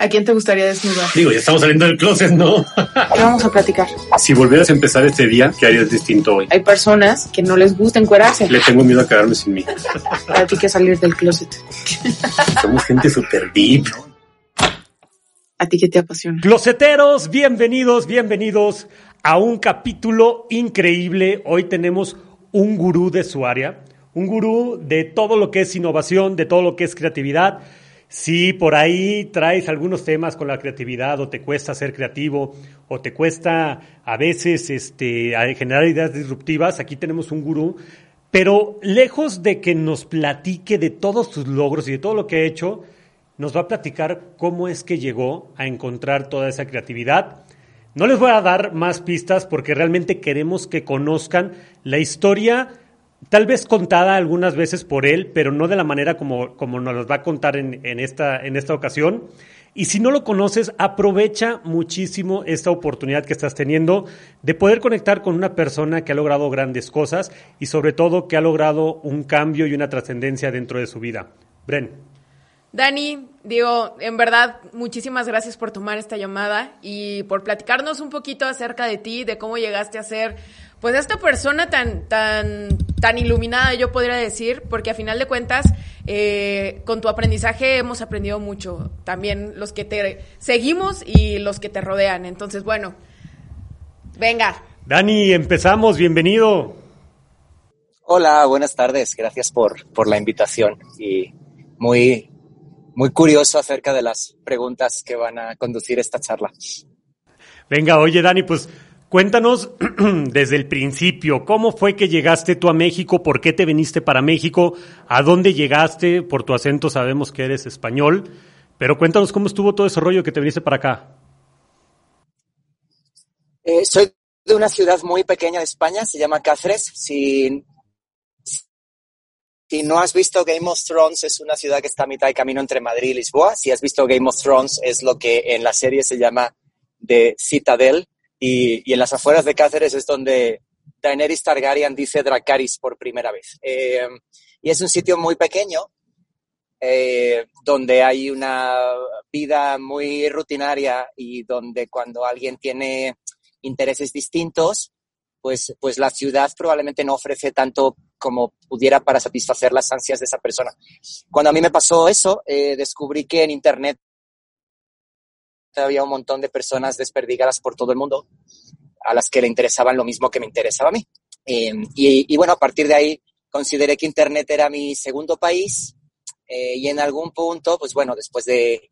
¿A quién te gustaría desnudar? Digo, ya estamos saliendo del closet, ¿no? ¿Qué vamos a platicar? si volvieras a empezar este día, ¿qué harías distinto hoy? Hay personas que no les gusta encuerarse. Le tengo miedo a quedarme sin mí. Para ti que salir del closet. Somos gente súper deep. ¿A ti qué te apasiona? Closeteros, bienvenidos, bienvenidos a un capítulo increíble. Hoy tenemos un gurú de su área, un gurú de todo lo que es innovación, de todo lo que es creatividad. Si por ahí traes algunos temas con la creatividad o te cuesta ser creativo o te cuesta a veces este, generar ideas disruptivas, aquí tenemos un gurú. Pero lejos de que nos platique de todos sus logros y de todo lo que ha hecho, nos va a platicar cómo es que llegó a encontrar toda esa creatividad. No les voy a dar más pistas porque realmente queremos que conozcan la historia tal vez contada algunas veces por él, pero no de la manera como, como nos las va a contar en, en, esta, en esta ocasión. Y si no lo conoces, aprovecha muchísimo esta oportunidad que estás teniendo de poder conectar con una persona que ha logrado grandes cosas y sobre todo que ha logrado un cambio y una trascendencia dentro de su vida. Bren. Dani, digo, en verdad, muchísimas gracias por tomar esta llamada y por platicarnos un poquito acerca de ti, de cómo llegaste a ser, pues, esta persona tan, tan, tan iluminada, yo podría decir, porque a final de cuentas, eh, con tu aprendizaje hemos aprendido mucho, también los que te seguimos y los que te rodean. Entonces, bueno, venga. Dani, empezamos, bienvenido. Hola, buenas tardes, gracias por, por la invitación y muy muy curioso acerca de las preguntas que van a conducir esta charla. Venga, oye Dani, pues cuéntanos desde el principio, ¿cómo fue que llegaste tú a México? ¿Por qué te viniste para México? ¿A dónde llegaste? Por tu acento sabemos que eres español, pero cuéntanos cómo estuvo todo ese rollo que te viniste para acá. Eh, soy de una ciudad muy pequeña de España, se llama Cáceres. Si si no has visto Game of Thrones, es una ciudad que está a mitad de camino entre Madrid y Lisboa. Si has visto Game of Thrones, es lo que en la serie se llama The Citadel. Y, en las afueras de Cáceres es donde Daenerys Targaryen dice Dracarys por primera vez. Eh, y es un sitio muy pequeño, eh, donde hay una vida muy rutinaria y donde cuando alguien tiene intereses distintos, pues, pues la ciudad probablemente no ofrece tanto como pudiera para satisfacer las ansias de esa persona. Cuando a mí me pasó eso, eh, descubrí que en Internet había un montón de personas desperdigadas por todo el mundo a las que le interesaban lo mismo que me interesaba a mí. Eh, y, y, bueno, a partir de ahí consideré que Internet era mi segundo país eh, y en algún punto, pues bueno, después de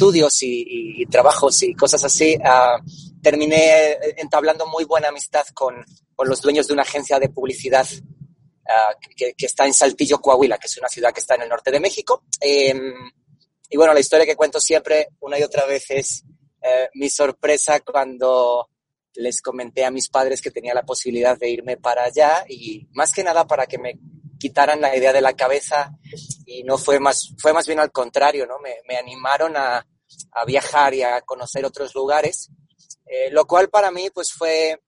estudios y, y, y, trabajos y cosas así, uh, terminé entablando muy buena amistad con, con, los dueños de una agencia de publicidad uh, que, que, está en Saltillo, Coahuila, que es una ciudad que está en el norte de México. Eh, y bueno, la historia que cuento siempre, una y otra vez, es eh, mi sorpresa cuando les comenté a mis padres que tenía la posibilidad de irme para allá y más que nada para que me quitaran la idea de la cabeza y no fue más, fue más bien al contrario, ¿no? Me, me animaron a, a, viajar y a conocer otros lugares, eh, lo cual para mí pues fue,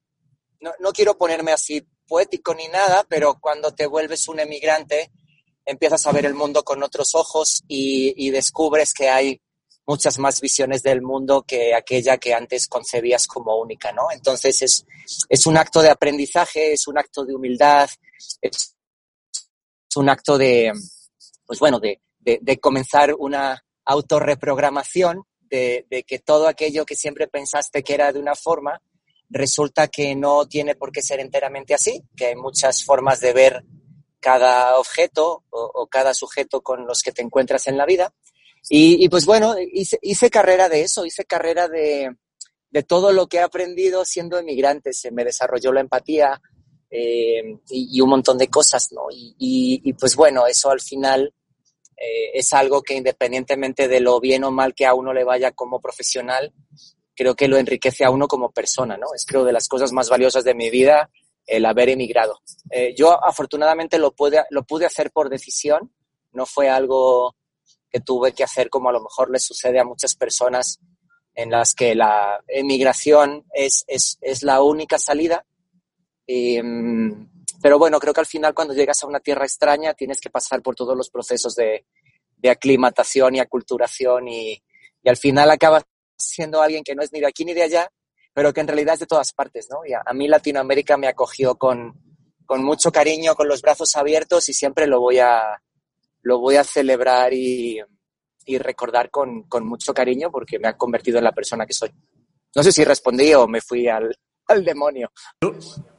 no, no, quiero ponerme así poético ni nada, pero cuando te vuelves un emigrante empiezas a ver el mundo con otros ojos y, y descubres que hay muchas más visiones del mundo que aquella que antes concebías como única, ¿no? Entonces es, es un acto de aprendizaje, es un acto de humildad, es un acto de, pues bueno, de, de, de comenzar una autorreprogramación de, de, que todo aquello que siempre pensaste que era de una forma, resulta que no tiene por qué ser enteramente así, que hay muchas formas de ver cada objeto o, cada sujeto con los que te encuentras en la vida. Y, y pues bueno, hice, hice, carrera de eso, hice carrera de, de todo lo que he aprendido siendo emigrante. Se me desarrolló la empatía, eh, y, y, un montón de cosas, ¿no? Y, y, y pues bueno, eso al final eh, es algo que independientemente de lo bien o mal que a uno le vaya como profesional, creo que lo enriquece a uno como persona, ¿no? Es creo de las cosas más valiosas de mi vida el haber emigrado. Eh, yo afortunadamente lo pude, lo pude hacer por decisión, no fue algo que tuve que hacer como a lo mejor le sucede a muchas personas en las que la emigración es, es, es la única salida eh, pero bueno, creo que al final cuando llegas a una tierra extraña tienes que pasar por todos los procesos de, de aclimatación y aculturación y, y al final acabas siendo alguien que no es ni de aquí ni de allá, pero que en realidad es de todas partes, ¿no? Y a, a mí Latinoamérica me acogió con, con mucho cariño, con los brazos abiertos y siempre lo voy a, lo voy a celebrar y, y recordar con, con, mucho cariño porque me ha convertido en la persona que soy. No sé si respondí o me fui al, al demonio.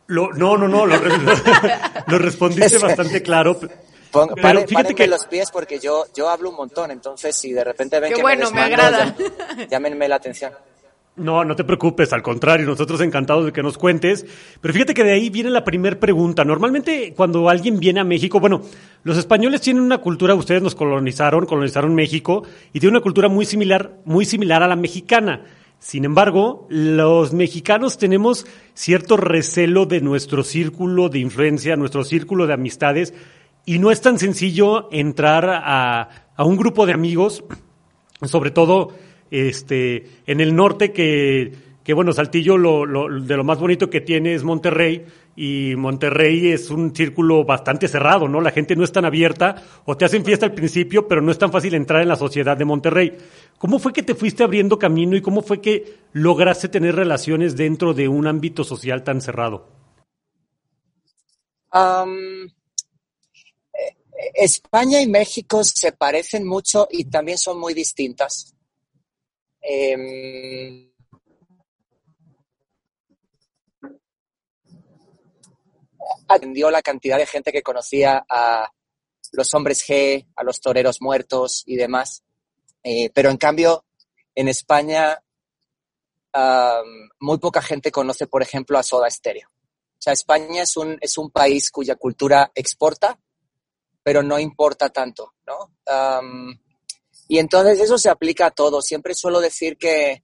Lo, no, no, no, lo, lo respondiste bastante claro. Pon, pare, fíjate que los pies porque yo, yo hablo un montón, entonces si de repente ven Qué que bueno, me, me agrada. Llámenme la atención. No, no te preocupes, al contrario, nosotros encantados de que nos cuentes. Pero fíjate que de ahí viene la primera pregunta. Normalmente cuando alguien viene a México, bueno, los españoles tienen una cultura, ustedes nos colonizaron, colonizaron México, y tienen una cultura muy similar, muy similar a la mexicana. Sin embargo, los mexicanos tenemos cierto recelo de nuestro círculo de influencia, nuestro círculo de amistades, y no es tan sencillo entrar a, a un grupo de amigos, sobre todo este, en el norte que, que bueno, Saltillo lo, lo, de lo más bonito que tiene es Monterrey y Monterrey es un círculo bastante cerrado, ¿no? La gente no es tan abierta o te hacen fiesta al principio, pero no es tan fácil entrar en la sociedad de Monterrey. ¿Cómo fue que te fuiste abriendo camino y cómo fue que lograste tener relaciones dentro de un ámbito social tan cerrado? Um, España y México se parecen mucho y también son muy distintas. Eh, atendió la cantidad de gente que conocía a los hombres G, a los toreros muertos y demás. Eh, pero en cambio, en España, muy poca gente conoce, por ejemplo, a Soda Stereo. O sea, España es un, es un país cuya cultura exporta, pero no importa tanto, ¿no? Y entonces eso se aplica a todo. Siempre suelo decir que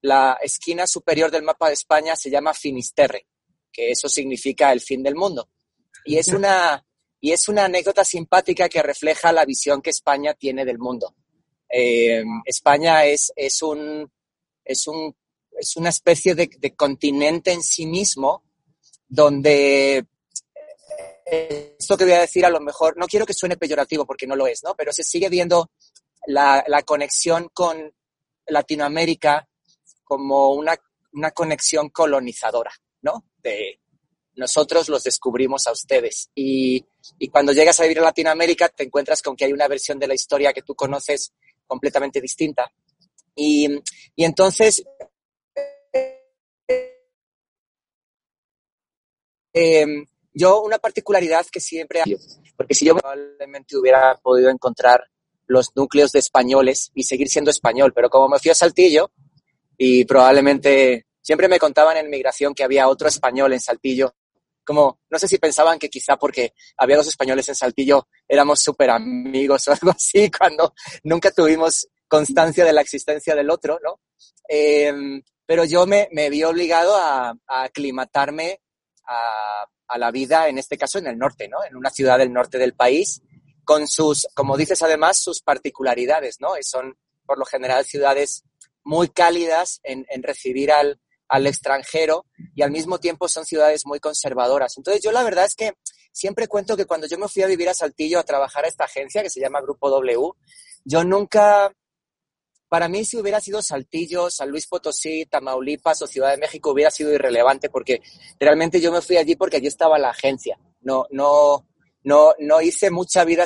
la esquina superior del mapa de España se llama Finisterre, que eso significa el fin del mundo. Y es una, y es una anécdota simpática que refleja la visión que España tiene del mundo. Eh, España es, es, un, es, un, es una especie de, de continente en sí mismo donde esto que voy a decir a lo mejor, no quiero que suene peyorativo porque no lo es, ¿no? Pero se sigue viendo la, la conexión con Latinoamérica como una, una, conexión colonizadora, ¿no? De nosotros los descubrimos a ustedes. Y, y, cuando llegas a vivir en Latinoamérica te encuentras con que hay una versión de la historia que tú conoces completamente distinta. Y, y entonces... Eh, yo, una particularidad que siempre porque si yo probablemente hubiera podido encontrar los núcleos de españoles y seguir siendo español, pero como me fui a Saltillo y probablemente siempre me contaban en migración que había otro español en Saltillo, como no sé si pensaban que quizá porque había dos españoles en Saltillo éramos súper amigos o algo así, cuando nunca tuvimos constancia de la existencia del otro, ¿no? Eh, pero yo me, me vi obligado a, a aclimatarme a, a la vida, en este caso en el norte, ¿no? En una ciudad del norte del país, con sus, como dices además, sus particularidades, ¿no? Y son por lo general ciudades muy cálidas en, en recibir al, al, extranjero y al mismo tiempo son ciudades muy conservadoras. Entonces yo la verdad es que siempre cuento que cuando yo me fui a vivir a Saltillo a trabajar a esta agencia que se llama Grupo W, yo nunca, para mí si hubiera sido Saltillo, San Luis Potosí, Tamaulipas o Ciudad de México hubiera sido irrelevante porque realmente yo me fui allí porque allí estaba la agencia. No, no, no, no hice mucha vida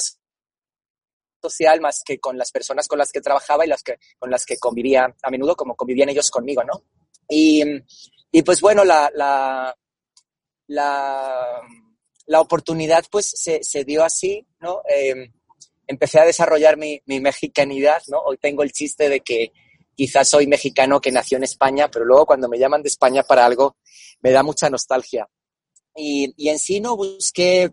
social más que con las personas con las que trabajaba y las que, con las que convivía a menudo, como convivían ellos conmigo, ¿no? Y, y pues bueno, la, la, la, la oportunidad pues se, se, dio así, ¿no? Eh, empecé a desarrollar mi, mi, mexicanidad, ¿no? Hoy tengo el chiste de que quizás soy mexicano que nació en España, pero luego cuando me llaman de España para algo me da mucha nostalgia. Y, y en sí no busqué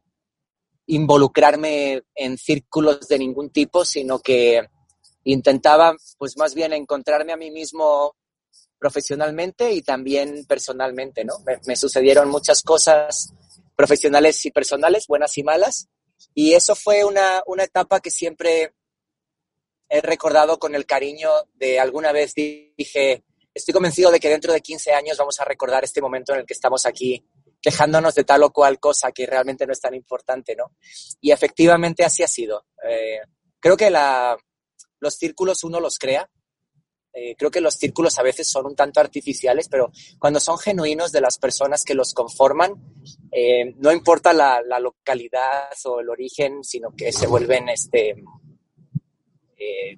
involucrarme en círculos de ningún tipo, sino que intentaba pues más bien encontrarme a mí mismo profesionalmente y también personalmente, ¿no? Me, sucedieron muchas cosas profesionales y personales, buenas y malas, y eso fue una, una etapa que siempre he recordado con el cariño de alguna vez dije, estoy convencido de que dentro de 15 años vamos a recordar este momento en el que estamos aquí quejándonos de tal o cual cosa que realmente no es tan importante, ¿no? Y efectivamente así ha sido. Eh, creo que los círculos uno los crea. Eh, creo que los círculos a veces son un tanto artificiales, pero cuando son genuinos de las personas que los conforman, eh, no importa la, localidad o el origen, sino que se vuelven este, eh,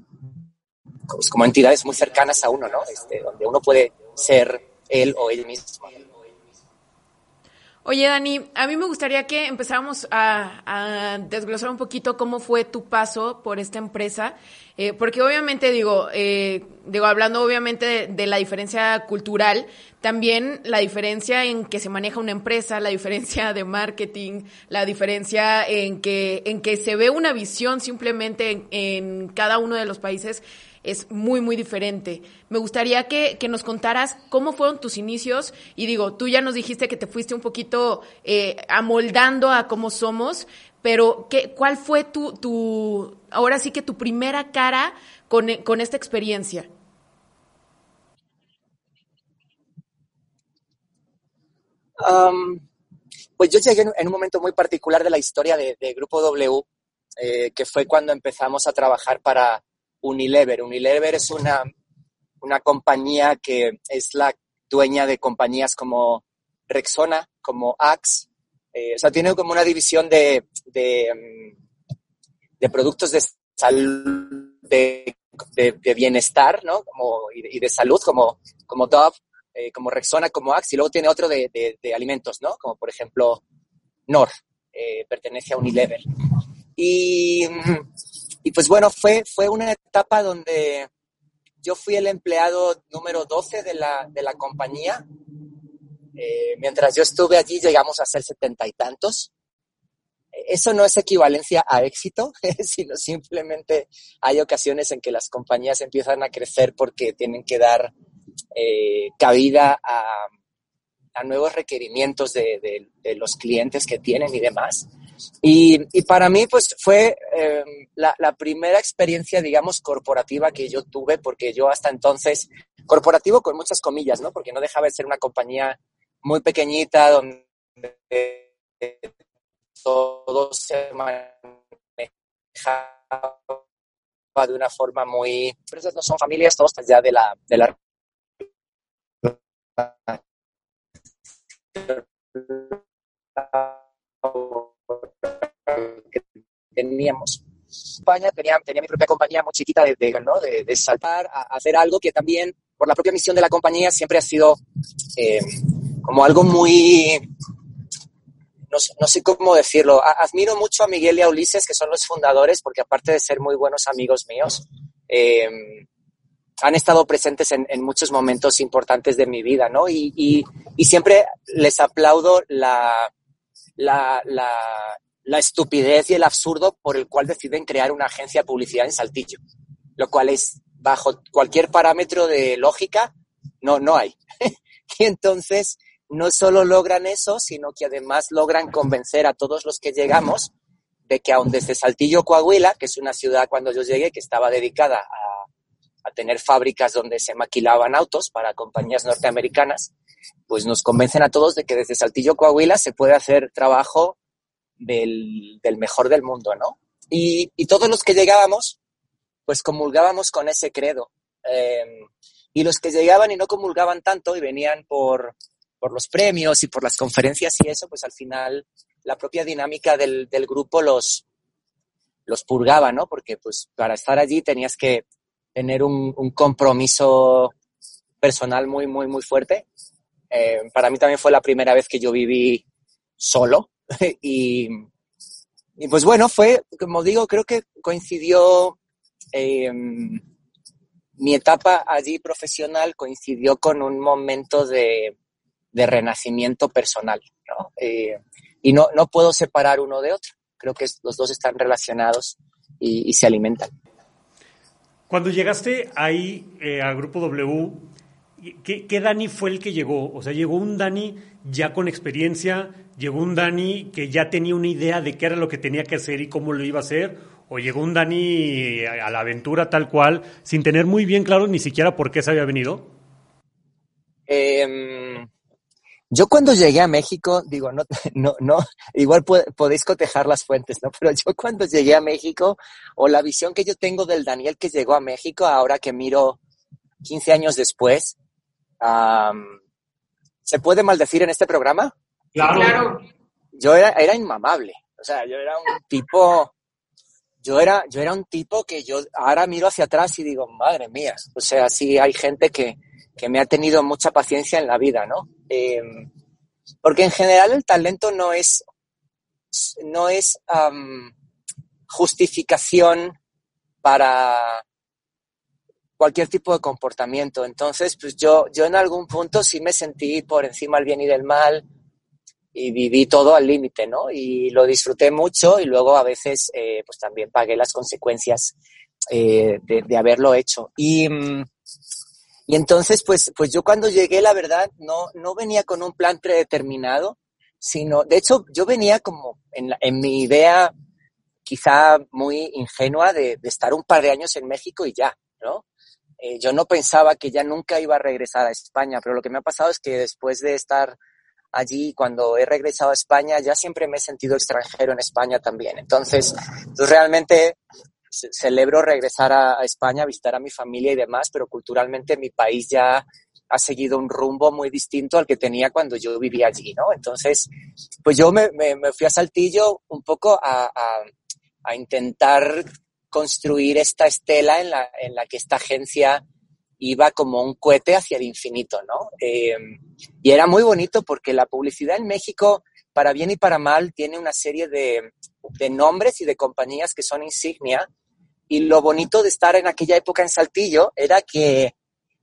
como entidades muy cercanas a uno, ¿no? Este, donde uno puede ser él o él mismo. Oye, Dani, a mí me gustaría que empezáramos a, a, desglosar un poquito cómo fue tu paso por esta empresa, eh, porque obviamente digo, eh, digo hablando obviamente de, la diferencia cultural, también la diferencia en que se maneja una empresa, la diferencia de marketing, la diferencia en que en que se ve una visión simplemente en, en cada uno de los países es muy, muy diferente. Me gustaría que, que, nos contaras cómo fueron tus inicios y digo, tú ya nos dijiste que te fuiste un poquito eh, amoldando a cómo somos, pero ¿qué, ¿cuál fue tu, tu, ahora sí que tu primera cara con, con esta experiencia? Um, pues yo llegué en un momento muy particular de la historia de, Grupo W, eh, que fue cuando empezamos a trabajar para Unilever. Unilever es una, una compañía que es la dueña de compañías como Rexona, como Axe. Eh, o sea, tiene como una división de, de, de productos de salud, de, bienestar, ¿no? Como, y, de salud, como, como Dove, eh, como Rexona, como Axe. Y luego tiene otro de, alimentos, ¿no? Como por ejemplo Nor, eh, pertenece a Unilever. Y y pues bueno, fue, fue una etapa donde yo fui el empleado número 12 de la, de la compañía. Eh, mientras yo estuve allí llegamos a ser setenta y tantos. Eso no es equivalencia a éxito, sino simplemente hay ocasiones en que las compañías empiezan a crecer porque tienen que dar eh, cabida a, a, nuevos requerimientos de, de, de, los clientes que tienen y demás. Y, y para mí, pues fue eh, la, la, primera experiencia, digamos, corporativa que yo tuve, porque yo hasta entonces, corporativo con muchas comillas, ¿no? Porque no dejaba de ser una compañía muy pequeñita donde todo se manejaba de una forma muy... Empresas no son familias, todos allá de la, de la teníamos. España tenía, tenía mi propia compañía muy chiquita de, de, ¿no? de, de saltar a, hacer algo que también, por la propia misión de la compañía, siempre ha sido eh, como algo muy, no, no, sé cómo decirlo. Admiro mucho a Miguel y a Ulises, que son los fundadores, porque aparte de ser muy buenos amigos míos, eh, han estado presentes en, en, muchos momentos importantes de mi vida, ¿no? Y, y, y siempre les aplaudo la, la, la, la, estupidez y el absurdo por el cual deciden crear una agencia de publicidad en Saltillo, lo cual es bajo cualquier parámetro de lógica, no, no hay. y entonces no solo logran eso, sino que además logran convencer a todos los que llegamos de que aun desde Saltillo, Coahuila, que es una ciudad cuando yo llegué que estaba dedicada a, a tener fábricas donde se maquilaban autos para compañías norteamericanas, pues nos convencen a todos de que desde Saltillo, Coahuila, se puede hacer trabajo del, del mejor del mundo, ¿no? Y, y, todos los que llegábamos, pues comulgábamos con ese credo. Eh, y los que llegaban y no comulgaban tanto y venían por, por los premios y por las conferencias y eso, pues al final la propia dinámica del, del grupo los, los purgaba, ¿no? Porque pues para estar allí tenías que tener un, compromiso personal muy, muy, muy fuerte eh, para mí también fue la primera vez que yo viví solo y, y, pues bueno, fue, como digo, creo que coincidió eh, mi etapa allí profesional coincidió con un momento de, de renacimiento personal, ¿no? Eh, y no, no puedo separar uno de otro. Creo que los dos están relacionados y, y se alimentan. Cuando llegaste ahí eh, al Grupo W, ¿Qué, ¿Qué, Dani fue el que llegó? O sea, llegó un Dani ya con experiencia, llegó un Dani que ya tenía una idea de qué era lo que tenía que hacer y cómo lo iba a hacer, o llegó un Dani a la aventura tal cual, sin tener muy bien claro ni siquiera por qué se había venido. Eh, Yo cuando llegué a México, digo, no, no, no, igual podéis cotejar las fuentes, ¿no? Pero yo cuando llegué a México, o la visión que yo tengo del Daniel que llegó a México, ahora que miro 15 años después, ¿se puede maldecir en este programa? Claro. Yo era, era inmamable, o sea, yo era un tipo, yo era, yo era un tipo que yo ahora miro hacia atrás y digo, madre mía, o sea, sí hay gente que, que me ha tenido mucha paciencia en la vida, ¿no? Em, porque en general el talento no es, no es justificación para cualquier tipo de comportamiento. Entonces, pues yo, yo en algún punto sí me sentí por encima del bien y del mal y viví todo al límite, ¿no? Y lo disfruté mucho y luego a veces eh, pues también pagué las consecuencias eh, de, haberlo hecho. Y, mm, y entonces, pues, pues yo cuando llegué, la verdad, no, no venía con un plan predeterminado, sino, de hecho, yo venía como en, en mi idea quizá muy ingenua de, de, estar un par de años en México y ya, ¿no? Eh, yo no pensaba que ya nunca iba a regresar a España, pero lo que me ha pasado es que después de estar allí, cuando he regresado a España, ya siempre me he sentido extranjero en España también. Entonces, pues realmente celebro regresar a, España, visitar a mi familia y demás, pero culturalmente mi país ya ha seguido un rumbo muy distinto al que tenía cuando yo vivía allí, ¿no? Entonces, pues yo me, fui a Saltillo un poco a, intentar construir esta estela en la, en la que esta agencia iba como un cohete hacia el infinito, ¿no? Em, y era muy bonito porque la publicidad en México, para bien y para mal, tiene una serie de, nombres y de compañías que son insignia y lo bonito de estar en aquella época en Saltillo era que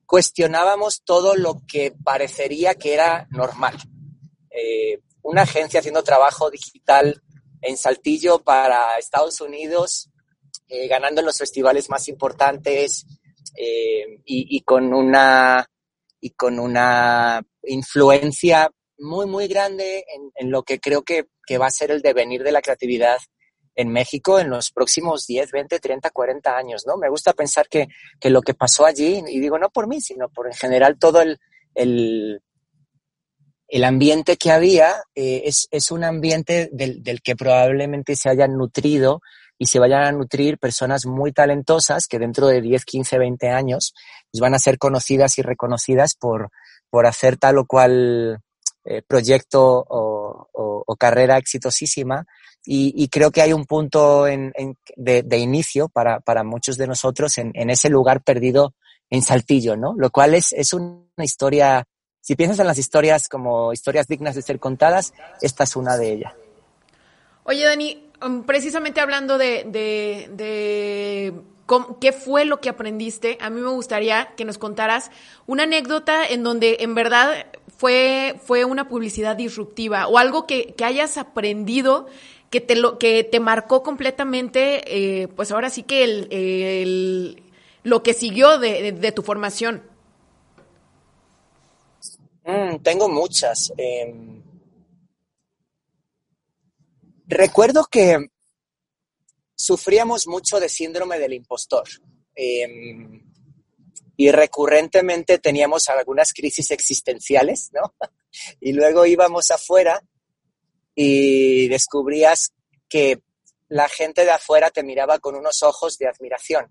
cuestionábamos todo lo que parecería que era normal. Eh, una agencia haciendo trabajo digital en Saltillo para Estados Unidos, eh, ganando en los festivales más importantes eh, y, con una, y con una influencia muy, muy grande en, lo que creo que, que, va a ser el devenir de la creatividad en México en los próximos 10, 20, 30, 40 años, ¿no? Me gusta pensar que, que lo que pasó allí, y digo no por mí, sino por en general todo el, el, el ambiente que había, eh, es, es, un ambiente del, del, que probablemente se hayan nutrido y se vayan a nutrir personas muy talentosas que dentro de 10, 15, 20 años pues van a ser conocidas y reconocidas por, por hacer tal o cual eh, proyecto o, o, o, carrera exitosísima y, creo que hay un punto en, de, inicio para, para, muchos de nosotros en, en, ese lugar perdido en Saltillo, ¿no? Lo cual es, es una historia, si piensas en las historias como historias dignas de ser contadas, esta es una de ellas. Oye, Dani, precisamente hablando de, de, de ¿Qué fue lo que aprendiste? A mí me gustaría que nos contaras una anécdota en donde en verdad fue, fue una publicidad disruptiva o algo que, que hayas aprendido que te, lo, que te marcó completamente, eh, pues ahora sí que el, lo que siguió de, tu formación. Mm, tengo muchas. Em, recuerdo que sufríamos mucho de síndrome del impostor. Em, y recurrentemente teníamos algunas crisis existenciales, ¿no? y luego íbamos afuera y descubrías que la gente de afuera te miraba con unos ojos de admiración,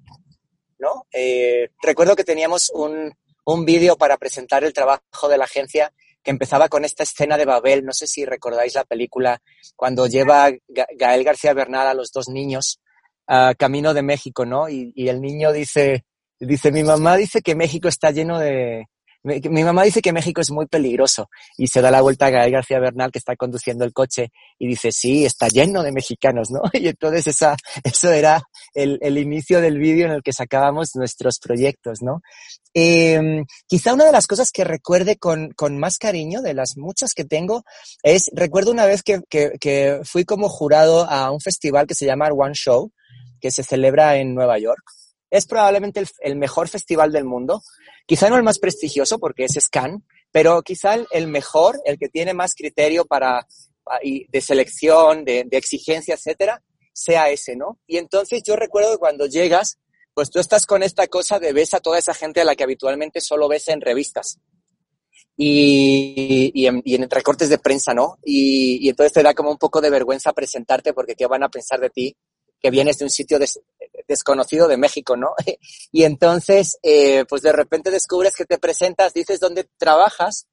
¿no? Eh, recuerdo que teníamos un, un vídeo para presentar el trabajo de la agencia que empezaba con esta escena de Babel, no sé si recordáis la película, cuando lleva Gael García Bernal a los dos niños a camino de México, ¿no? Y, y el niño dice, dice, mi mamá dice que México está lleno de, mi mamá dice que México es muy peligroso y se da la vuelta a Gael García Bernal que está conduciendo el coche y dice, sí, está lleno de mexicanos, ¿no? Y entonces esa, eso era el, el inicio del vídeo en el que sacábamos nuestros proyectos, ¿no? Eh, quizá una de las cosas que recuerde con, con, más cariño, de las muchas que tengo, es, recuerdo una vez que, que, que fui como jurado a un festival que se llama One Show, que se celebra en Nueva York. Es probablemente el, el mejor festival del mundo Quizá no el más prestigioso porque es Scan, pero quizá el mejor, el que tiene más criterio para, de selección, de, exigencia, etcétera, sea ese, ¿no? Y entonces yo recuerdo que cuando llegas, pues tú estás con esta cosa de ves a toda esa gente a la que habitualmente solo ves en revistas. y, en, y en de prensa, ¿no? Y, y, entonces te da como un poco de vergüenza presentarte porque qué van a pensar de ti que vienes de un sitio des, desconocido de México, ¿no? y entonces, eh, pues de repente descubres que te presentas, dices dónde trabajas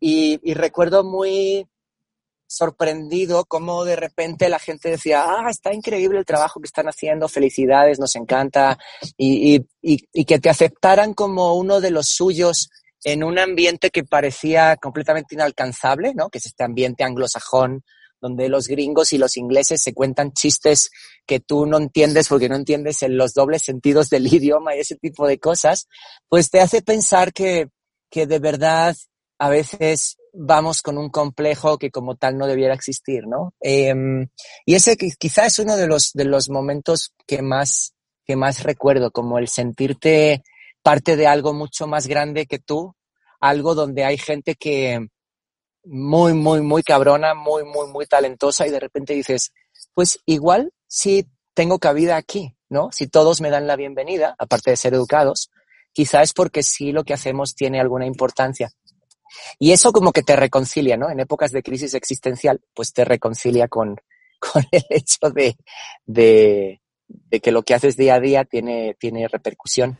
y, recuerdo muy sorprendido cómo de repente la gente decía, ah, está increíble el trabajo que están haciendo, felicidades, nos encanta, y, y, que te aceptaran como uno de los suyos en un ambiente que parecía completamente inalcanzable, ¿no? Que es este ambiente anglosajón, donde los gringos y los ingleses se cuentan chistes que tú no entiendes porque no entiendes en los dobles sentidos del idioma y ese tipo de cosas, pues te hace pensar que, que de verdad a veces vamos con un complejo que como tal no debiera existir, ¿no? Eh, y ese quizá es uno de los, de los momentos que más, que más recuerdo, como el sentirte parte de algo mucho más grande que tú, algo donde hay gente que muy, muy, muy cabrona, muy, muy, muy talentosa y de repente dices, pues igual si tengo cabida aquí, ¿no? Si todos me dan la bienvenida, aparte de ser educados, quizá es porque sí lo que hacemos tiene alguna importancia. Y eso como que te reconcilia, ¿no? En épocas de crisis existencial, pues te reconcilia con, con el hecho de, de, de que lo que haces día a día tiene, tiene repercusión.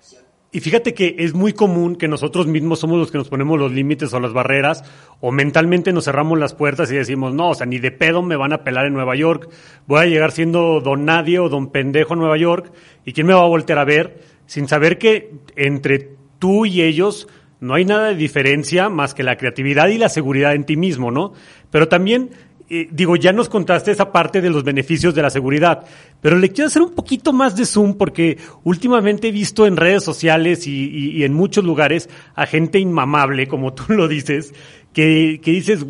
Y fíjate que es muy común que nosotros mismos somos los que nos ponemos los límites o las barreras, o mentalmente nos cerramos las puertas y decimos, no, o sea, ni de pedo me van a pelar en Nueva York, voy a llegar siendo don nadie o don pendejo en Nueva York, y quién me va a voltear a ver, sin saber que entre tú y ellos no hay nada de diferencia más que la creatividad y la seguridad en ti mismo, ¿no? Pero también digo, ya nos contaste esa parte de los beneficios de la seguridad, pero le quiero hacer un poquito más de zoom porque últimamente he visto en redes sociales y, en muchos lugares a gente inmamable, como tú lo dices, que, que dices,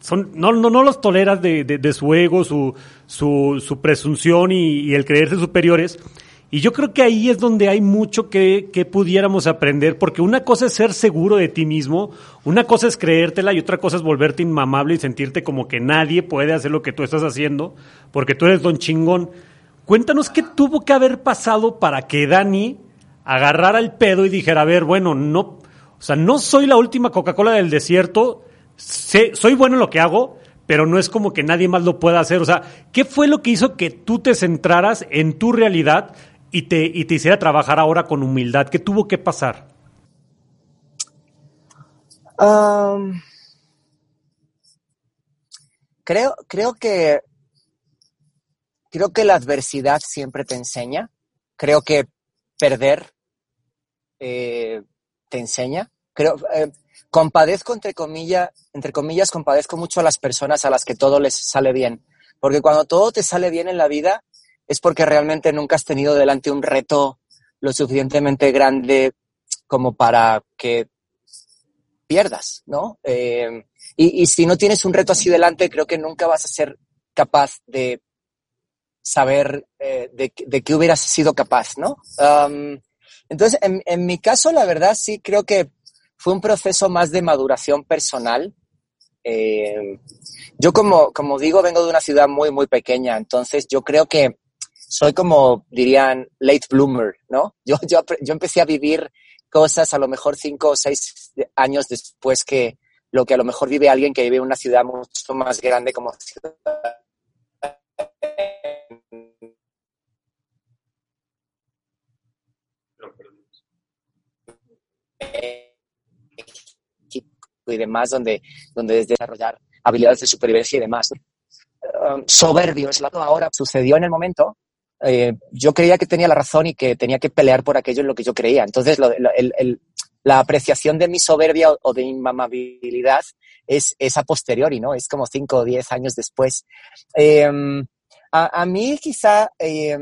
son, no, no, no los toleras de, de, su ego, su, su, su presunción y el creerse superiores, y yo creo que ahí es donde hay mucho que, que, pudiéramos aprender, porque una cosa es ser seguro de ti mismo, una cosa es creértela y otra cosa es volverte inmamable y sentirte como que nadie puede hacer lo que tú estás haciendo, porque tú eres don chingón. Cuéntanos qué tuvo que haber pasado para que Dani agarrara el pedo y dijera, a ver, bueno, no, o sea, no soy la última Coca-Cola del desierto, soy bueno en lo que hago, pero no es como que nadie más lo pueda hacer. O sea, ¿qué fue lo que hizo que tú te centraras en tu realidad y te, y te hiciera trabajar ahora con humildad? ¿Qué tuvo que pasar? Um, creo, creo que creo que la adversidad siempre te enseña. Creo que perder eh, te enseña. Creo, eh, compadezco entre comillas, entre comillas, compadezco mucho a las personas a las que todo les sale bien. Porque cuando todo te sale bien en la vida, es porque realmente nunca has tenido delante un reto lo suficientemente grande como para que pierdas, ¿no? Eh, y, y, si no tienes un reto así delante, creo que nunca vas a ser capaz de saber eh, de, de, qué hubieras sido capaz, ¿no? Um, entonces, en, en, mi caso, la verdad, sí creo que fue un proceso más de maduración personal. Eh, yo, como, como digo, vengo de una ciudad muy, muy pequeña, entonces yo creo que soy como dirían late bloomer, ¿no? Yo, yo, yo empecé a vivir cosas a lo mejor cinco o seis años después que lo que a lo mejor vive alguien que vive en una ciudad mucho más grande como ciudad. y demás, donde, donde desarrollar habilidades de supervivencia y demás. Um, soberbio es la ahora sucedió en el momento eh, yo creía que tenía la razón y que tenía que pelear por aquello en lo que yo creía. Entonces, lo, lo, el, la apreciación de mi soberbia o, o de inmamabilidad es, es a posteriori, ¿no? Es como cinco o diez años después. Eh, a, a, mí quizá eh,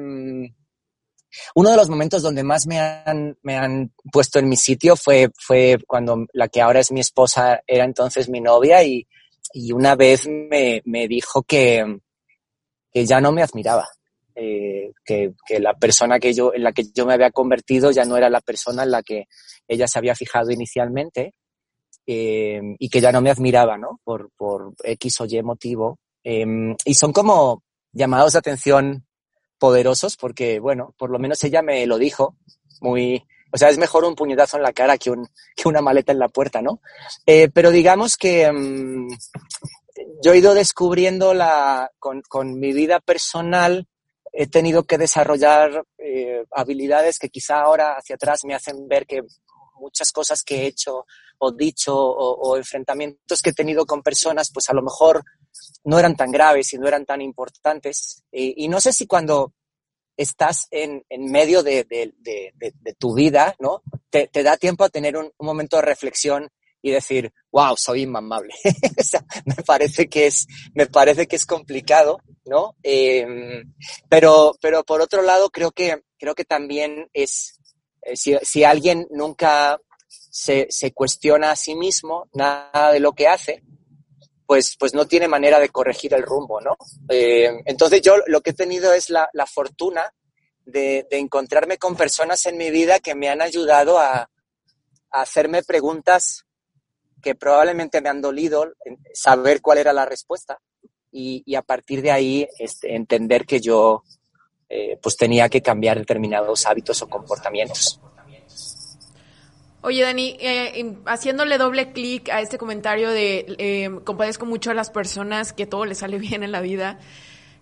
uno de los momentos donde más me han, me han puesto en mi sitio fue, fue cuando la que ahora es mi esposa era entonces mi novia y, y una vez me, me dijo que, que ya no me admiraba eh, que, que, la persona que yo, en la que yo me había convertido ya no era la persona en la que ella se había fijado inicialmente eh, y que ya no me admiraba, ¿no? Por, por X o Y motivo. Eh, y son como llamados de atención poderosos porque, bueno, por lo menos ella me lo dijo muy O sea, es mejor un puñetazo en la cara que, un, que una maleta en la puerta, ¿no? Eh, pero digamos que mm, yo he ido descubriendo la, con, con, mi vida personal, he tenido que desarrollar eh, habilidades que quizá ahora hacia atrás me hacen ver que muchas cosas que he hecho o dicho o, enfrentamientos que he tenido con personas, pues a lo mejor no eran tan graves y no eran tan importantes. Y, no sé si cuando estás en, en medio de, de, tu vida, ¿no? Te, da tiempo a tener un, momento de reflexión y decir, wow, soy inmamable. o me parece que es, me parece que es complicado, ¿no? Eh, pero, pero por otro lado, creo que, creo que también es, eh, si, si alguien nunca se, se cuestiona a sí mismo nada de lo que hace, pues, pues no tiene manera de corregir el rumbo, ¿no? Eh, entonces yo lo que he tenido es la, la fortuna de, de, encontrarme con personas en mi vida que me han ayudado a, a, hacerme preguntas que probablemente me han dolido, saber cuál era la respuesta y, y a partir de ahí este, entender que yo eh, pues tenía que cambiar determinados hábitos o comportamientos. Oye, Dani, eh, haciéndole doble clic a este comentario de eh, compadezco mucho a las personas que todo les sale bien en la vida,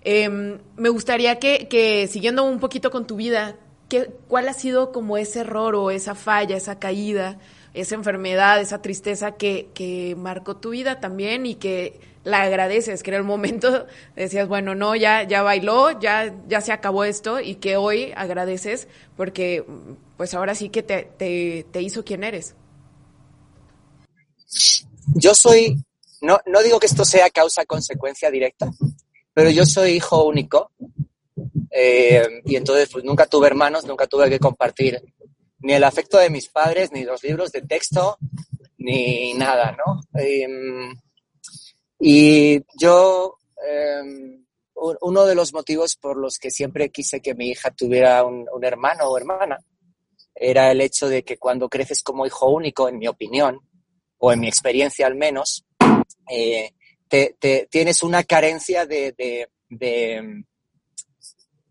eh, me gustaría que, que, siguiendo un poquito con tu vida, ¿qué, ¿cuál ha sido como ese error o esa falla, esa caída, esa enfermedad, esa tristeza que, que marcó tu vida también y que la agradeces, que en el momento decías, bueno, no, ya, ya bailó, ya, ya se acabó esto y que hoy agradeces porque pues ahora sí que te, te, hizo quien eres. Yo soy, no, no digo que esto sea causa-consecuencia directa, pero yo soy hijo único eh, y entonces pues nunca tuve hermanos, nunca tuve que compartir ni el afecto de mis padres, ni los libros de texto, ni nada, ¿no? Eh, y yo, eh, uno de los motivos por los que siempre quise que mi hija tuviera un, hermano o hermana era el hecho de que cuando creces como hijo único, en mi opinión, o en mi experiencia al menos, eh, te, tienes una carencia de, de,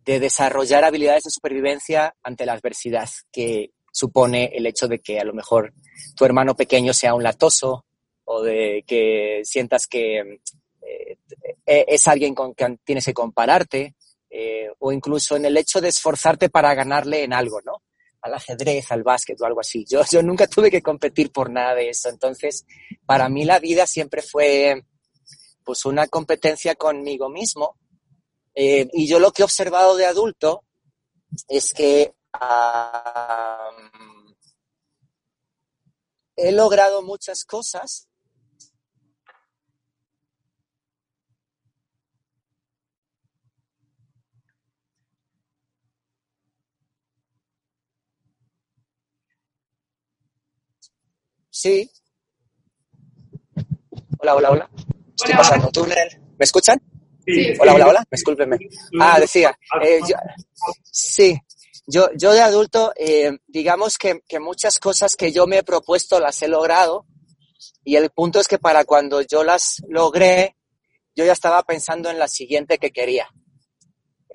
desarrollar habilidades de supervivencia ante la adversidad que supone el hecho de que a lo mejor tu hermano pequeño sea un latoso o de que sientas que eh, es alguien con quien tienes que compararte eh, o incluso en el hecho de esforzarte para ganarle en algo, ¿no? al ajedrez, al básquet o algo así. Yo, yo nunca tuve que competir por nada de eso. Entonces, para mí la vida siempre fue pues una competencia conmigo mismo. Eh, y yo lo que he observado de adulto es que um, he logrado muchas cosas Sí. Hola, hola, hola. Estoy hola, pasando túnel. ¿Me escuchan? Sí. Hola, hola, hola. Discúlpenme. Ah, decía. Eh, yo, sí. Yo, yo de adulto, eh, digamos que, que muchas cosas que yo me he propuesto las he logrado. Y el punto es que para cuando yo las logré, yo ya estaba pensando en la siguiente que quería.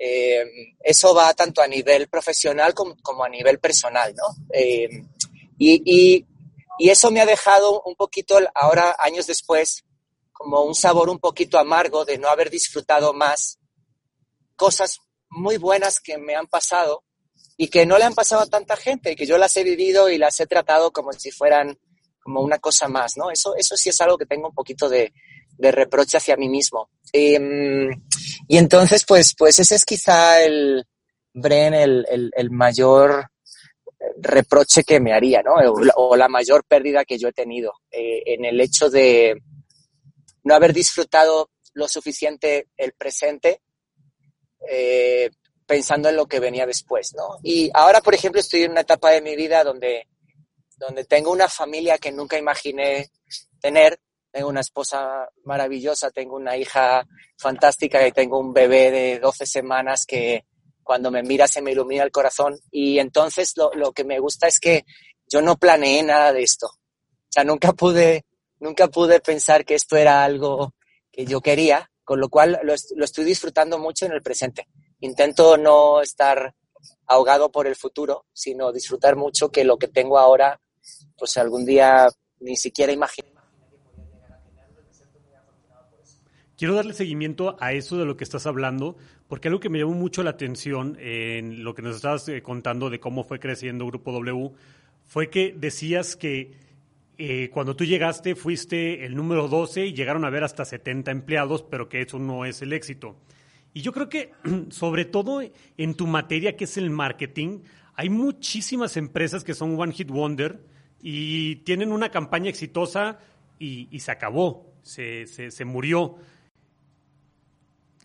Eh, eso va tanto a nivel profesional como, como a nivel personal, ¿no? Eh, y, y, y eso me ha dejado un poquito, ahora años después, como un sabor un poquito amargo de no haber disfrutado más cosas muy buenas que me han pasado y que no le han pasado a tanta gente, que yo las he vivido y las he tratado como si fueran como una cosa más, ¿no? Eso, eso sí es algo que tengo un poquito de, de reproche hacia mí mismo. Y, y, entonces, pues, pues ese es quizá el, Bren, el, el, el mayor reproche que me haría, ¿no? O la mayor pérdida que yo he tenido eh, en el hecho de no haber disfrutado lo suficiente el presente eh, pensando en lo que venía después, ¿no? Y ahora, por ejemplo, estoy en una etapa de mi vida donde, donde tengo una familia que nunca imaginé tener. Tengo una esposa maravillosa, tengo una hija fantástica y tengo un bebé de 12 semanas que, cuando me mira se me ilumina el corazón y entonces lo, lo, que me gusta es que yo no planeé nada de esto. O sea, nunca pude, nunca pude pensar que esto era algo que yo quería, con lo cual lo, lo estoy disfrutando mucho en el presente. Intento no estar ahogado por el futuro, sino disfrutar mucho que lo que tengo ahora, pues algún día ni siquiera imagino. Quiero darle seguimiento a eso de lo que estás hablando, porque algo que me llamó mucho la atención en lo que nos estabas eh, contando de cómo fue creciendo Grupo W fue que decías que eh, cuando tú llegaste fuiste el número 12 y llegaron a ver hasta 70 empleados, pero que eso no es el éxito. Y yo creo que, sobre todo en tu materia, que es el marketing, hay muchísimas empresas que son One Hit Wonder y tienen una campaña exitosa y, se acabó, se, se, murió.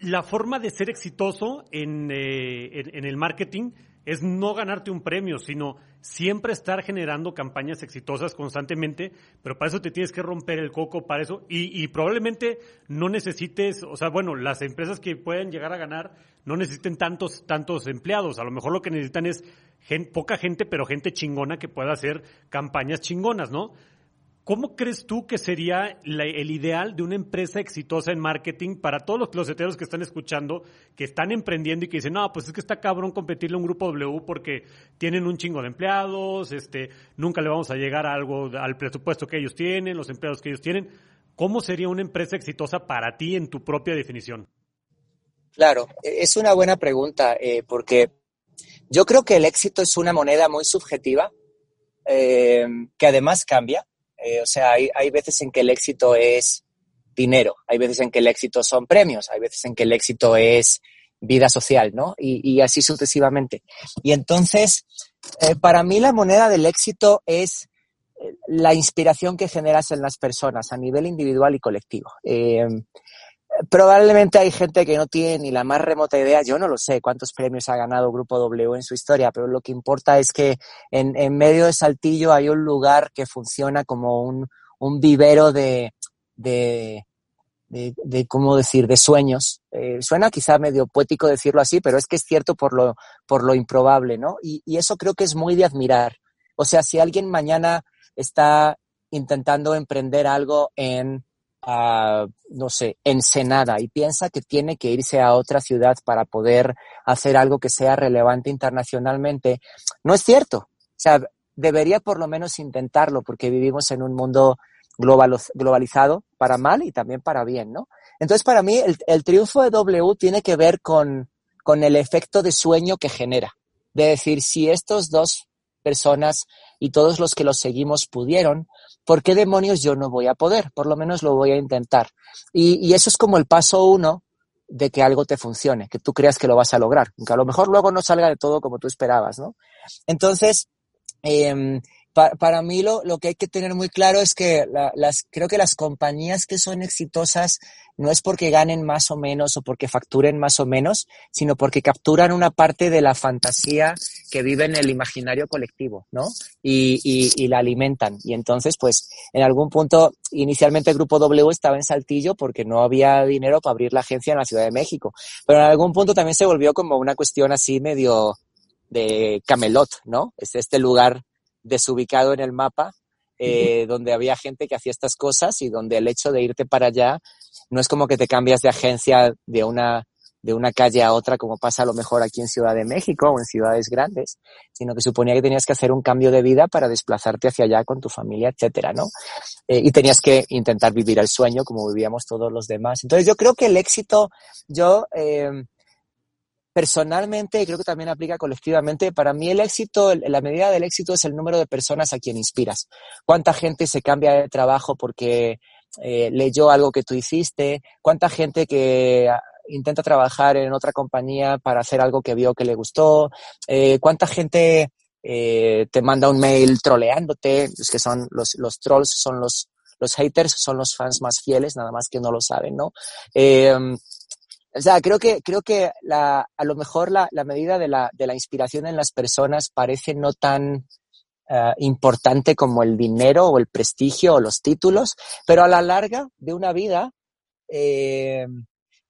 La forma de ser exitoso eh, en, en, el marketing es no ganarte un premio, sino siempre estar generando campañas exitosas constantemente, pero para eso te tienes que romper el coco, para eso, y, y probablemente no necesites, o sea, bueno, las empresas que pueden llegar a ganar no necesiten tantos, tantos empleados, a lo mejor lo que necesitan es poca gente, pero gente chingona que pueda hacer campañas chingonas, ¿no? ¿Cómo crees tú que sería el ideal de una empresa exitosa en marketing para todos los closeteros que están escuchando, que están emprendiendo y que dicen, no, pues es que está cabrón competirle a un grupo W porque tienen un chingo de empleados, este, nunca le vamos a llegar a algo, al presupuesto que ellos tienen, los empleados que ellos tienen? ¿Cómo sería una empresa exitosa para ti en tu propia definición? Claro, es una buena pregunta, eh, porque yo creo que el éxito es una moneda muy subjetiva, eh, que además cambia. Eh, o sea, hay, hay veces en que el éxito es dinero, hay veces en que el éxito son premios, hay veces en que el éxito es vida social, ¿no? Y, así sucesivamente. Y entonces, eh, para mí la moneda del éxito es la inspiración que generas en las personas a nivel individual y colectivo. Eh, probablemente hay gente que no tiene ni la más remota idea, yo no lo sé cuántos premios ha ganado Grupo W en su historia, pero lo que importa es que en, medio de Saltillo hay un lugar que funciona como un, un vivero de, de, de, de, ¿cómo decir?, de sueños. Eh, suena quizá medio poético decirlo así, pero es que es cierto por lo, por lo improbable, ¿no? Y, y eso creo que es muy de admirar. O sea, si alguien mañana está intentando emprender algo en Uh, no sé, Ensenada y piensa que tiene que irse a otra ciudad para poder hacer algo que sea relevante internacionalmente, no es cierto. O sea, debería por lo menos intentarlo porque vivimos en un mundo global, globalizado para mal y también para bien, ¿no? Entonces, para mí, el, el triunfo de W tiene que ver con, con el efecto de sueño que genera. De decir, si estos dos personas y todos los que los seguimos pudieron, ¿por qué demonios yo no voy a poder? Por lo menos lo voy a intentar. Y, eso es como el paso uno de que algo te funcione, que tú creas que lo vas a lograr, aunque a lo mejor luego no salga de todo como tú esperabas, ¿no? Entonces, eh, pa, para mí lo, lo, que hay que tener muy claro es que la, las, creo que las compañías que son exitosas no es porque ganen más o menos o porque facturen más o menos, sino porque capturan una parte de la fantasía que vive en el imaginario colectivo, ¿no? Y, y, y, la alimentan. Y entonces, pues, en algún punto, inicialmente el Grupo W estaba en Saltillo porque no había dinero para abrir la agencia en la Ciudad de México. Pero en algún punto también se volvió como una cuestión así medio de Camelot, ¿no? Es este lugar desubicado en el mapa, eh, donde había gente que hacía estas cosas y donde el hecho de irte para allá no es como que te cambias de agencia de una, de una calle a otra, como pasa a lo mejor aquí en Ciudad de México o en ciudades grandes, sino que suponía que tenías que hacer un cambio de vida para desplazarte hacia allá con tu familia, etcétera, ¿no? Eh, y tenías que intentar vivir el sueño como vivíamos todos los demás. Entonces yo creo que el éxito, yo, eh, personalmente, creo que también aplica colectivamente, para mí el éxito, la medida del éxito es el número de personas a quien inspiras. ¿Cuánta gente se cambia de trabajo porque eh, leyó algo que tú hiciste? ¿Cuánta gente que intenta trabajar en otra compañía para hacer algo que vio que le gustó? Eh, ¿Cuánta gente eh, te manda un mail troleándote? Es que son los, los trolls, son los, los haters, son los fans más fieles, nada más que no lo saben, ¿no? O sea, creo que, creo que la, a lo mejor la, la medida de la, de la, inspiración en las personas parece no tan uh, importante como el dinero o el prestigio o los títulos, pero a la larga de una vida, eh,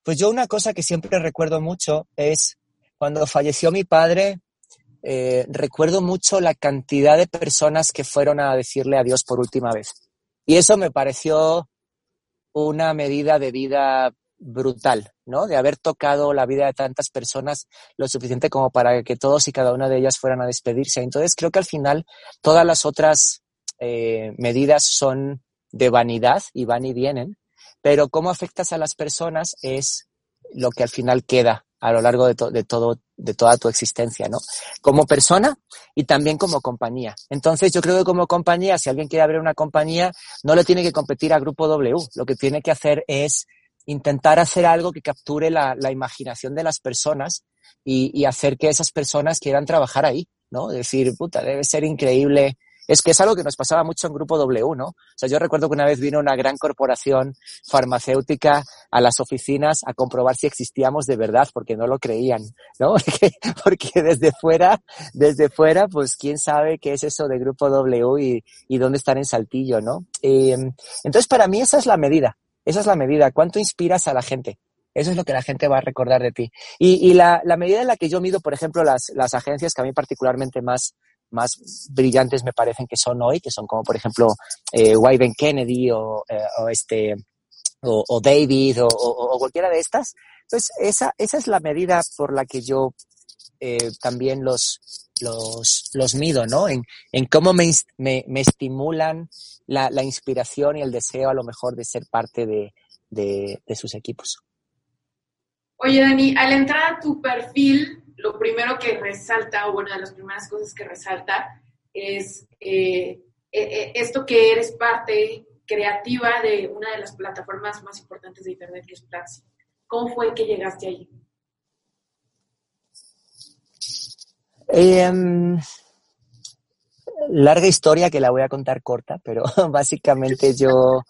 pues yo una cosa que siempre recuerdo mucho es cuando falleció mi padre, eh, recuerdo mucho la cantidad de personas que fueron a decirle adiós por última vez. Y eso me pareció una medida de vida brutal, ¿no? De haber tocado la vida de tantas personas lo suficiente como para que todos y cada una de ellas fueran a despedirse. Entonces creo que al final todas las otras eh, medidas son de vanidad y van y vienen, pero cómo afectas a las personas es lo que al final queda a lo largo de, de todo de toda tu existencia, ¿no? Como persona y también como compañía. Entonces, yo creo que como compañía, si alguien quiere abrir una compañía, no le tiene que competir a Grupo W. Lo que tiene que hacer es intentar hacer algo que capture la, la imaginación de las personas y, y, hacer que esas personas quieran trabajar ahí, ¿no? Decir, puta, debe ser increíble es que es algo que nos pasaba mucho en Grupo W, ¿no? O sea, yo recuerdo que una vez vino una gran corporación farmacéutica a las oficinas a comprobar si existíamos de verdad, porque no lo creían, ¿no? Porque, desde fuera, desde fuera, pues quién sabe qué es eso de Grupo W y, y dónde están en Saltillo, ¿no? Eh, entonces, para mí esa es la medida. Esa es la medida. ¿Cuánto inspiras a la gente? Eso es lo que la gente va a recordar de ti. Y, y la, la, medida en la que yo mido, por ejemplo, las, las agencias que a mí particularmente más, más brillantes me parecen que son hoy, que son como por ejemplo eh, Kennedy o, eh, o este o, David o, o, cualquiera de estas. Entonces esa esa es la medida por la que yo eh, también los los los mido, ¿no? En, en cómo me, me, me estimulan la, la, inspiración y el deseo a lo mejor de ser parte de, de, de sus equipos. Oye, Dani, al entrar a tu perfil, lo primero que resalta, o una de las primeras cosas que resalta, es eh, eh, esto que eres parte creativa de una de las plataformas más importantes de Internet, que es Platzi. ¿Cómo fue que llegaste allí? Eh, larga historia que la voy a contar corta, pero básicamente yo,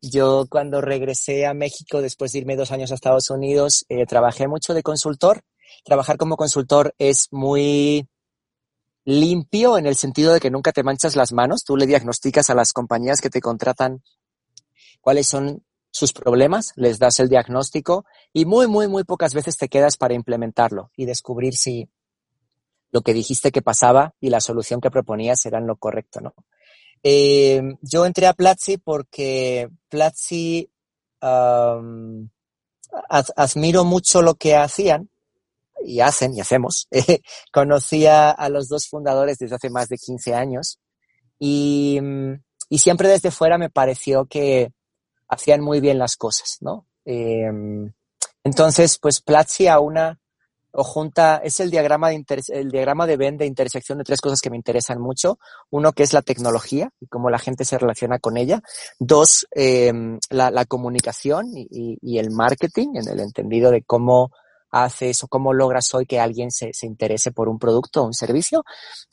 yo cuando regresé a México después de irme dos años a Estados Unidos, eh, trabajé mucho de consultor trabajar como consultor es muy limpio en el sentido de que nunca te manchas las manos. Tú le diagnosticas a las compañías que te contratan cuáles son sus problemas, les das el diagnóstico y muy, muy, muy pocas veces te quedas para implementarlo y descubrir si lo que dijiste que pasaba y la solución que proponías eran lo correcto, ¿no? Eh, yo entré a Platzi porque Platzi um, admiro mucho lo que hacían y hacen y hacemos. conocía a los dos fundadores desde hace más de 15 años y, siempre desde fuera me pareció que hacían muy bien las cosas, ¿no? Eh, entonces, pues Platzi a una o junta, es el diagrama de el diagrama de Venn de intersección de tres cosas que me interesan mucho. Uno, que es la tecnología y cómo la gente se relaciona con ella. Dos, eh, la, comunicación y, el marketing, en el entendido de cómo haces o cómo logras hoy que alguien se, se interese por un producto o un servicio.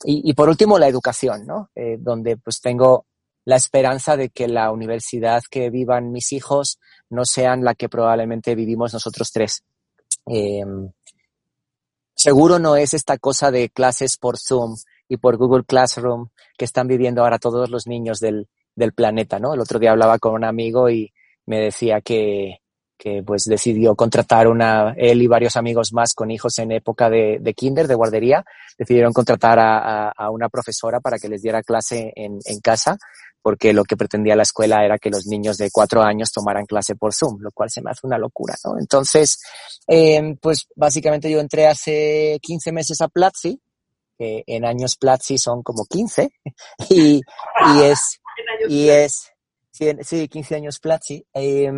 Y, por último, la educación, ¿no? Eh, donde pues tengo la esperanza de que la universidad que vivan mis hijos no sean la que probablemente vivimos nosotros tres. Eh, seguro no es esta cosa de clases por Zoom y por Google Classroom que están viviendo ahora todos los niños del, del planeta, ¿no? El otro día hablaba con un amigo y me decía que, que pues decidió contratar una, él y varios amigos más con hijos en época de, de kinder, de guardería, decidieron contratar a, a, a, una profesora para que les diera clase en, en casa, porque lo que pretendía la escuela era que los niños de cuatro años tomaran clase por Zoom, lo cual se me hace una locura, ¿no? Entonces, eh, pues básicamente yo entré hace 15 meses a Platzi, que en años Platzi son como 15, y, y es, y es, sí, sí 15 años Platzi, eh,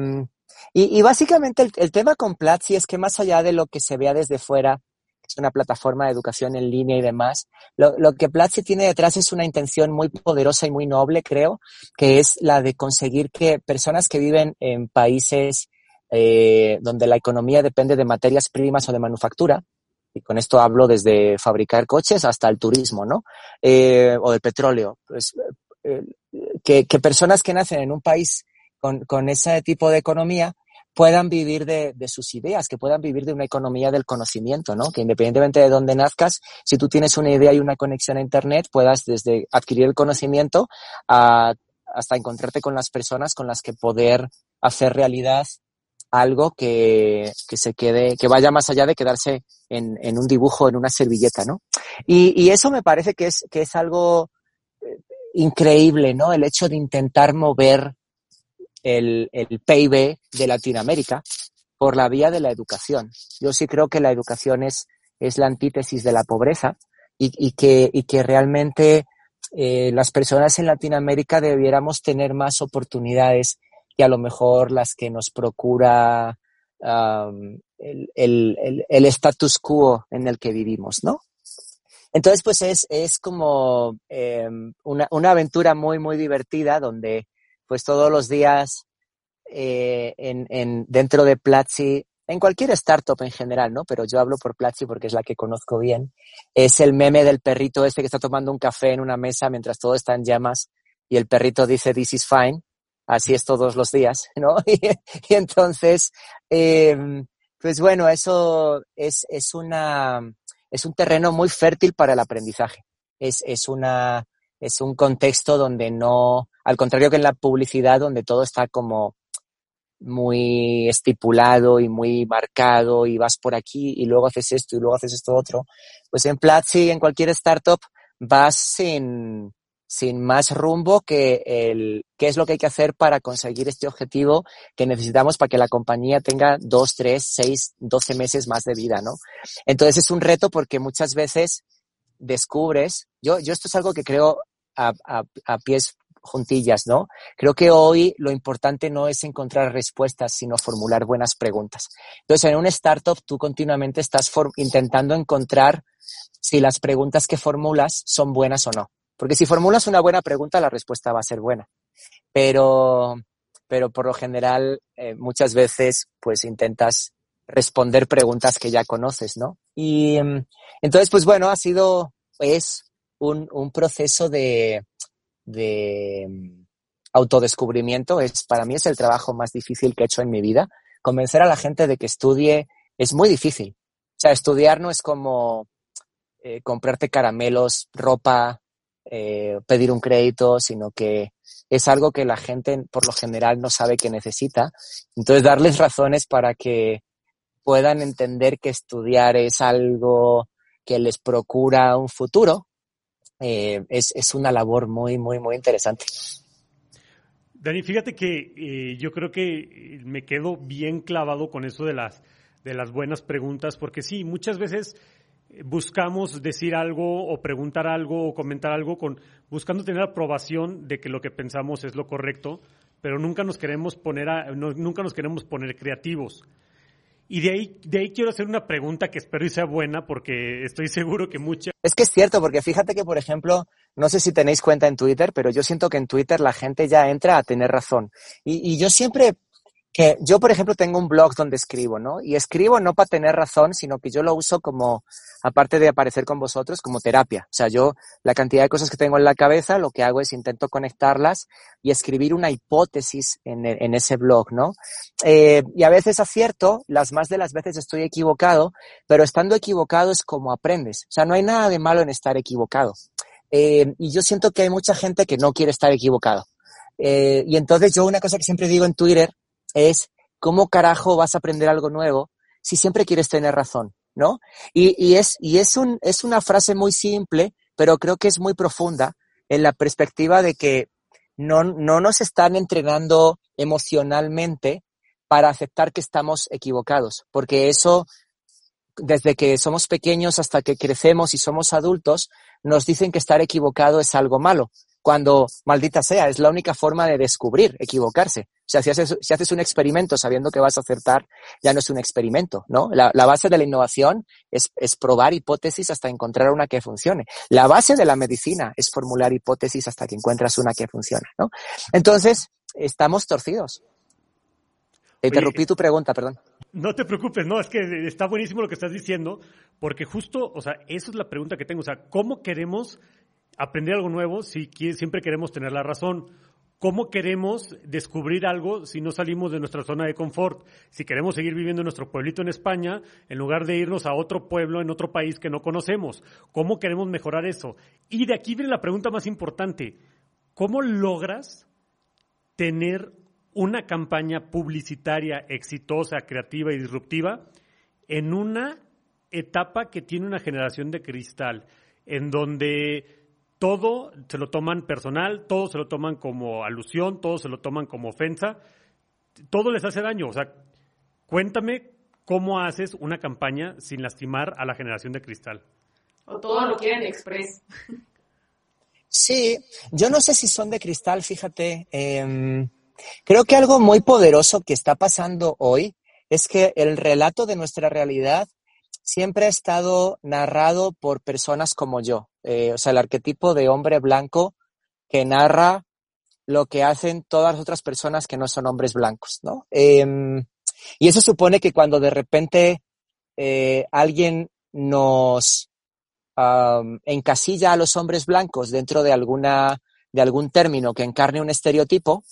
y, y básicamente el, el, tema con Platzi es que más allá de lo que se vea desde fuera, es una plataforma de educación en línea y demás, lo, que Platzi tiene detrás es una intención muy poderosa y muy noble, creo, que es la de conseguir que personas que viven en países eh, donde la economía depende de materias primas o de manufactura, y con esto hablo desde fabricar coches hasta el turismo, ¿no? Eh, o del petróleo. Pues, eh, que, que personas que nacen en un país con, con ese tipo de economía puedan vivir de, sus ideas, que puedan vivir de una economía del conocimiento, ¿no? Que independientemente de dónde nazcas, si tú tienes una idea y una conexión a Internet, puedas desde adquirir el conocimiento hasta encontrarte con las personas con las que poder hacer realidad algo que, que se quede, que vaya más allá de quedarse en, en un dibujo, en una servilleta, ¿no? Y, y eso me parece que es, que es algo eh, increíble, ¿no? El hecho de intentar mover el, el PIB de Latinoamérica por la vía de la educación. Yo sí creo que la educación es, es la antítesis de la pobreza y, y que, y que realmente eh, las personas en Latinoamérica debiéramos tener más oportunidades que a lo mejor las que nos procura el, el, el, status quo en el que vivimos, ¿no? Entonces, pues es, es como eh, una, una, aventura muy, muy divertida donde pues todos los días eh, en, en, dentro de Platzi, en cualquier startup en general, ¿no? Pero yo hablo por Platzi porque es la que conozco bien, es el meme del perrito este que está tomando un café en una mesa mientras todo está en llamas y el perrito dice this is fine, así es todos los días, ¿no? y, y entonces, eh, pues bueno, eso es, es una es un terreno muy fértil para el aprendizaje. Es, es, una, es un contexto donde no, al contrario que en la publicidad, donde todo está como muy estipulado y muy marcado y vas por aquí y luego haces esto y luego haces esto otro, pues en Platzi, en cualquier startup, vas sin, sin más rumbo que el qué es lo que hay que hacer para conseguir este objetivo que necesitamos para que la compañía tenga dos, tres, seis, doce meses más de vida, ¿no? Entonces es un reto porque muchas veces descubres, yo, yo esto es algo que creo a, pies juntillas, ¿no? Creo que hoy lo importante no es encontrar respuestas, sino formular buenas preguntas. Entonces, en un startup tú continuamente estás intentando encontrar si las preguntas que formulas son buenas o no. Porque si formulas una buena pregunta, la respuesta va a ser buena. Pero, pero por lo general, eh, muchas veces, pues intentas responder preguntas que ya conoces, ¿no? Y entonces, pues bueno, ha sido, es un, un proceso de, de autodescubrimiento. Es, para mí es el trabajo más difícil que he hecho en mi vida. Convencer a la gente de que estudie es muy difícil. O sea, estudiar no es como eh, comprarte caramelos, ropa, eh, pedir un crédito, sino que es algo que la gente por lo general no sabe que necesita. Entonces, darles razones para que puedan entender que estudiar es algo que les procura un futuro, eh, es, es, una labor muy, muy, muy interesante. Dani, fíjate que eh, yo creo que me quedo bien clavado con eso de las, de las buenas preguntas, porque sí, muchas veces buscamos decir algo o preguntar algo o comentar algo con buscando tener aprobación de que lo que pensamos es lo correcto, pero nunca nos queremos poner a, nunca nos queremos poner creativos. Y de ahí, de ahí quiero hacer una pregunta que espero y sea buena porque estoy seguro que mucha... Es que es cierto, porque fíjate que, por ejemplo, no sé si tenéis cuenta en Twitter, pero yo siento que en Twitter la gente ya entra a tener razón. Y, y yo siempre que yo, por ejemplo, tengo un blog donde escribo, ¿no? Y escribo no para tener razón, sino que yo lo uso como, aparte de aparecer con vosotros, como terapia. O sea, yo, la cantidad de cosas que tengo en la cabeza, lo que hago es intento conectarlas y escribir una hipótesis en, en ese blog, ¿no? Eh, y a veces acierto, las más de las veces estoy equivocado, pero estando equivocado es como aprendes. O sea, no hay nada de malo en estar equivocado. Eh, y yo siento que hay mucha gente que no quiere estar equivocado. Eh, y entonces yo una cosa que siempre digo en Twitter es cómo carajo vas a aprender algo nuevo si siempre quieres tener razón, ¿no? Y, y, es, y es, un, es una frase muy simple, pero creo que es muy profunda en la perspectiva de que no, no nos están entrenando emocionalmente para aceptar que estamos equivocados, porque eso, desde que somos pequeños hasta que crecemos y somos adultos, nos dicen que estar equivocado es algo malo, cuando, maldita sea, es la única forma de descubrir, equivocarse. O sea, si haces, si haces un experimento sabiendo que vas a acertar, ya no es un experimento, ¿no? La, la base de la innovación es, es, probar hipótesis hasta encontrar una que funcione. La base de la medicina es formular hipótesis hasta que encuentras una que funcione, ¿no? Entonces, estamos torcidos. Te interrumpí tu pregunta, perdón. No te preocupes, no, es que está buenísimo lo que estás diciendo, porque justo, o sea, esa es la pregunta que tengo, o sea, ¿cómo queremos aprender algo nuevo si siempre queremos tener la razón? ¿Cómo queremos descubrir algo si no salimos de nuestra zona de confort? Si queremos seguir viviendo en nuestro pueblito en España, en lugar de irnos a otro pueblo en otro país que no conocemos. ¿Cómo queremos mejorar eso? Y de aquí viene la pregunta más importante. ¿Cómo logras tener una campaña publicitaria exitosa, creativa y disruptiva en una etapa que tiene una generación de cristal, en donde todo se lo toman personal, todo se lo toman como alusión, todo se lo toman como ofensa, todo les hace daño. O sea, Cuéntame cómo haces una campaña sin lastimar a la generación de cristal. O todo lo quieren express. Sí, yo no sé si son de cristal, fíjate. Em, creo que algo muy poderoso que está pasando hoy es que el relato de nuestra realidad siempre ha estado narrado por personas como yo. Eh, o sea, el arquetipo de hombre blanco que narra lo que hacen todas las otras personas que no son hombres blancos, ¿no? Em, y eso supone que cuando de repente eh, alguien nos encasilla a los hombres blancos dentro de alguna de algún término que encarne un estereotipo,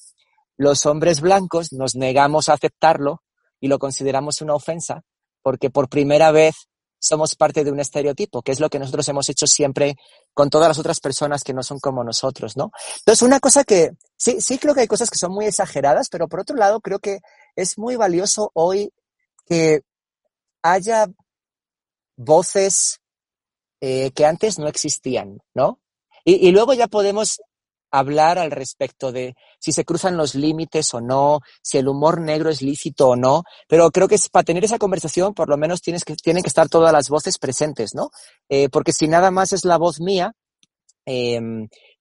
los hombres blancos nos negamos a aceptarlo y lo consideramos una ofensa porque por primera vez somos parte de un estereotipo, que es lo que nosotros hemos hecho siempre con todas las otras personas que no son como nosotros, ¿no? Entonces, una cosa que sí, sí creo que hay cosas que son muy exageradas, pero por otro lado creo que es muy valioso hoy que haya voces eh, que antes no existían, ¿no? Y, y luego ya podemos hablar al respecto de si se cruzan los límites o no, si el humor negro es lícito o no, pero creo que es, para tener esa conversación por lo menos tienes que, tienen que estar todas las voces presentes, ¿no? Eh, porque si nada más es la voz mía eh,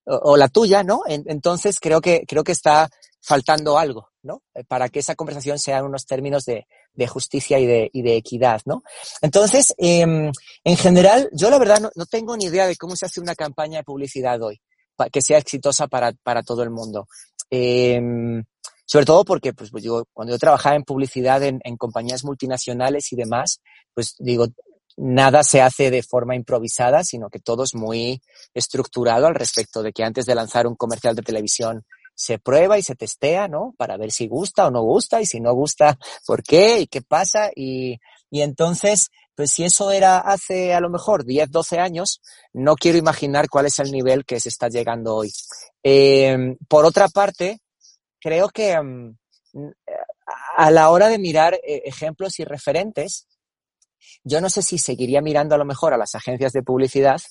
o, la tuya, ¿no? En, entonces creo que, creo que está faltando algo, ¿no? Eh, para que esa conversación sea en unos términos de, de justicia y de, y de, equidad, ¿no? Entonces, eh, en general, yo la verdad no, no tengo ni idea de cómo se hace una campaña de publicidad hoy que sea exitosa para, para todo el mundo. Eh, sobre todo porque, pues, pues, digo, cuando yo trabajaba en publicidad en, en, compañías multinacionales y demás, pues digo, nada se hace de forma improvisada, sino que todo es muy estructurado al respecto de que antes de lanzar un comercial de televisión se prueba y se testea, ¿no? Para ver si gusta o no gusta y si no gusta, ¿por qué? ¿Y qué pasa? Y, y entonces, pues si eso era hace a lo mejor 10, 12 años, no quiero imaginar cuál es el nivel que se está llegando hoy. Eh, por otra parte, creo que um, a la hora de mirar eh, ejemplos y referentes, yo no sé si seguiría mirando a lo mejor a las agencias de publicidad,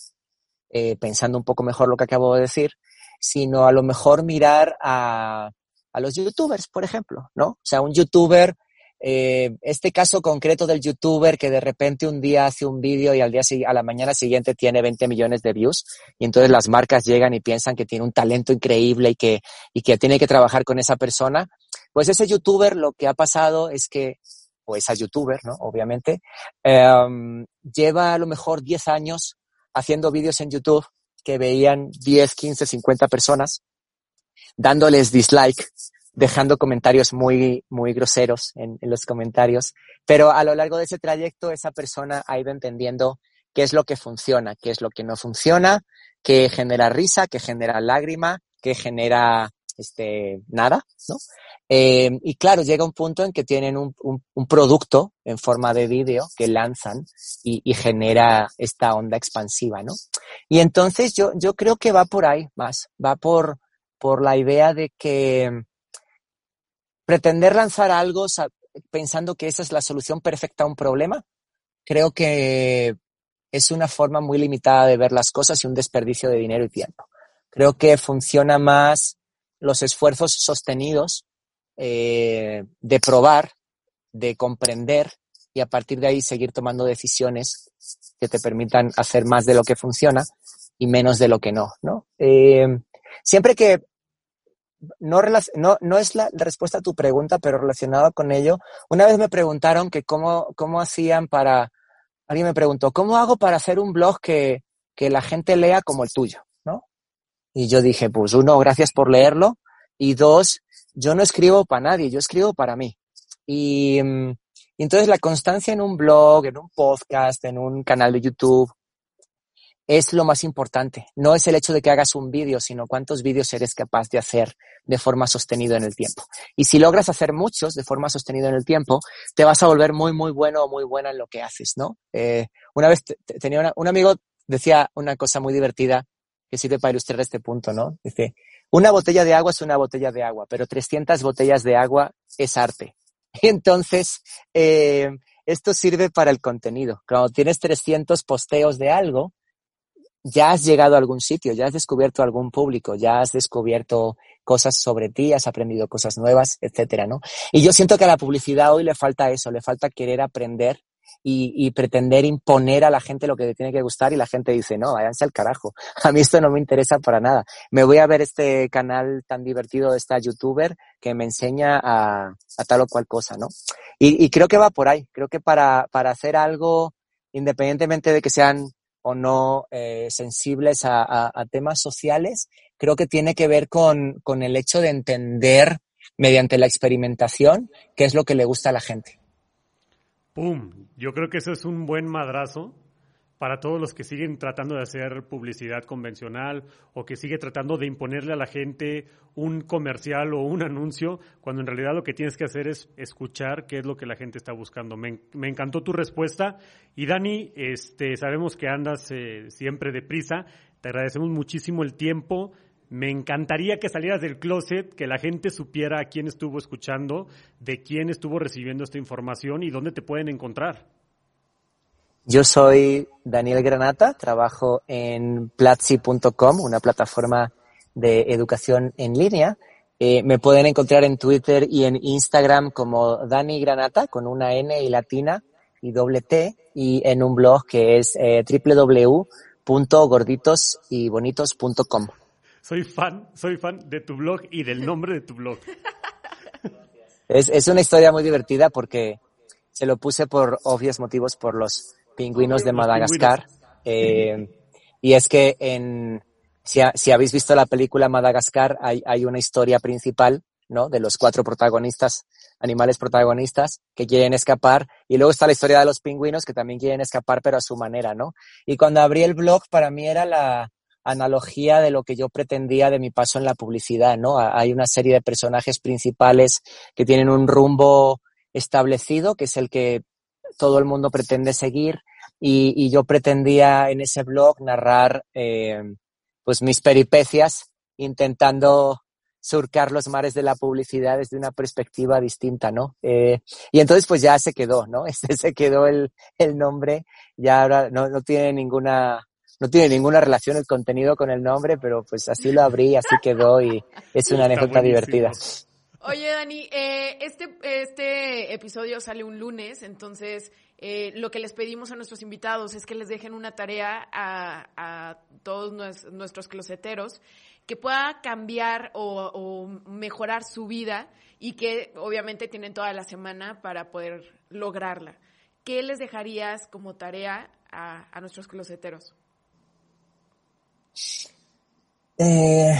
eh, pensando un poco mejor lo que acabo de decir, sino a lo mejor mirar a, a los youtubers, por ejemplo, ¿no? O sea, un youtuber eh, este caso concreto del youtuber que de repente un día hace un vídeo y al día a la mañana siguiente tiene 20 millones de views y entonces las marcas llegan y piensan que tiene un talento increíble y que, y que tiene que trabajar con esa persona, pues ese youtuber lo que ha pasado es que, o esa youtuber, ¿no? Obviamente, eh, lleva a lo mejor 10 años haciendo vídeos en YouTube que veían 10, 15, 50 personas dándoles dislike dejando comentarios muy, muy groseros en, en, los comentarios. Pero a lo largo de ese trayecto, esa persona ha ido entendiendo qué es lo que funciona, qué es lo que no funciona, qué genera risa, qué genera lágrima, qué genera este, nada, ¿no? Eh, y claro, llega un punto en que tienen un, un, un producto en forma de vídeo que lanzan y, y, genera esta onda expansiva, ¿no? Y entonces yo, yo creo que va por ahí más, va por, por la idea de que pretender lanzar algo pensando que esa es la solución perfecta a un problema, creo que es una forma muy limitada de ver las cosas y un desperdicio de dinero y tiempo. Creo que funciona más los esfuerzos sostenidos eh, de probar, de comprender y a partir de ahí seguir tomando decisiones que te permitan hacer más de lo que funciona y menos de lo que no, ¿no? Eh, siempre que no, no, no es la respuesta a tu pregunta, pero relacionado con ello, una vez me preguntaron que cómo, cómo hacían para, alguien me preguntó, ¿cómo hago para hacer un blog que, que la gente lea como el tuyo? ¿no? Y yo dije, pues uno, gracias por leerlo, y dos, yo no escribo para nadie, yo escribo para mí. Y, y entonces la constancia en un blog, en un podcast, en un canal de YouTube, es lo más importante. No es el hecho de que hagas un vídeo, sino cuántos vídeos eres capaz de hacer de forma sostenida en el tiempo. Y si logras hacer muchos de forma sostenida en el tiempo, te vas a volver muy, muy bueno o muy buena en lo que haces, ¿no? Eh, una vez tenía una, un amigo decía una cosa muy divertida que sirve para ilustrar este punto, ¿no? Dice, una botella de agua es una botella de agua, pero 300 botellas de agua es arte. Y entonces, eh, esto sirve para el contenido. Cuando tienes 300 posteos de algo, ya has llegado a algún sitio, ya has descubierto algún público, ya has descubierto cosas sobre ti, has aprendido cosas nuevas, etcétera, ¿no? Y yo siento que a la publicidad hoy le falta eso, le falta querer aprender y, pretender imponer a la gente lo que le tiene que gustar y la gente dice, no, váyanse al carajo, a mí esto no me interesa para nada. Me voy a ver este canal tan divertido de esta youtuber que me enseña a, tal o cual cosa, ¿no? Y, creo que va por ahí, creo que para, para hacer algo, independientemente de que sean o no eh, sensibles a, temas sociales, creo que tiene que ver con, con el hecho de entender mediante la experimentación qué es lo que le gusta a la gente. ¡Pum! Yo creo que eso es un buen madrazo para todos los que siguen tratando de hacer publicidad convencional o que sigue tratando de imponerle a la gente un comercial o un anuncio, cuando en realidad lo que tienes que hacer es escuchar qué es lo que la gente está buscando. Me, encantó tu respuesta. Y Dani, este, sabemos que andas eh, siempre deprisa. Te agradecemos muchísimo el tiempo. Me encantaría que salieras del closet, que la gente supiera a quién estuvo escuchando, de quién estuvo recibiendo esta información y dónde te pueden encontrar. Yo soy Daniel Granata, trabajo en platzi.com, una plataforma de educación en línea. Eh, me pueden encontrar en Twitter y en Instagram como Dani Granata, con una N y latina y doble T, y en un blog que es eh, www.gorditosyBonitos.com. Soy fan, soy fan de tu blog y del nombre de tu blog. Es, es una historia muy divertida porque se lo puse por obvios motivos por los pingüinos de Madagascar. Eh, y es que en, si, si, habéis visto la película Madagascar, hay, hay una historia principal, ¿no? De los cuatro protagonistas, animales protagonistas, que quieren escapar. Y luego está la historia de los pingüinos que también quieren escapar, pero a su manera, ¿no? Y cuando abrí el blog, para mí era la, analogía de lo que yo pretendía de mi paso en la publicidad, ¿no? Hay una serie de personajes principales que tienen un rumbo establecido, que es el que todo el mundo pretende seguir, y, yo pretendía en ese blog narrar eh, pues mis peripecias intentando surcar los mares de la publicidad desde una perspectiva distinta, ¿no? Eh, y entonces pues ya se quedó, ¿no? Ese se quedó el, el nombre, ya ahora no, no tiene ninguna no tiene ninguna relación el contenido con el nombre, pero pues así lo abrí, así quedó y es una anécdota divertida. Oye, Dani, eh, este, este episodio sale un lunes, entonces eh, lo que les pedimos a nuestros invitados es que les dejen una tarea a, todos nuestros closeteros que pueda cambiar o, o, mejorar su vida y que obviamente tienen toda la semana para poder lograrla. ¿Qué les dejarías como tarea a, a nuestros closeteros? Eh,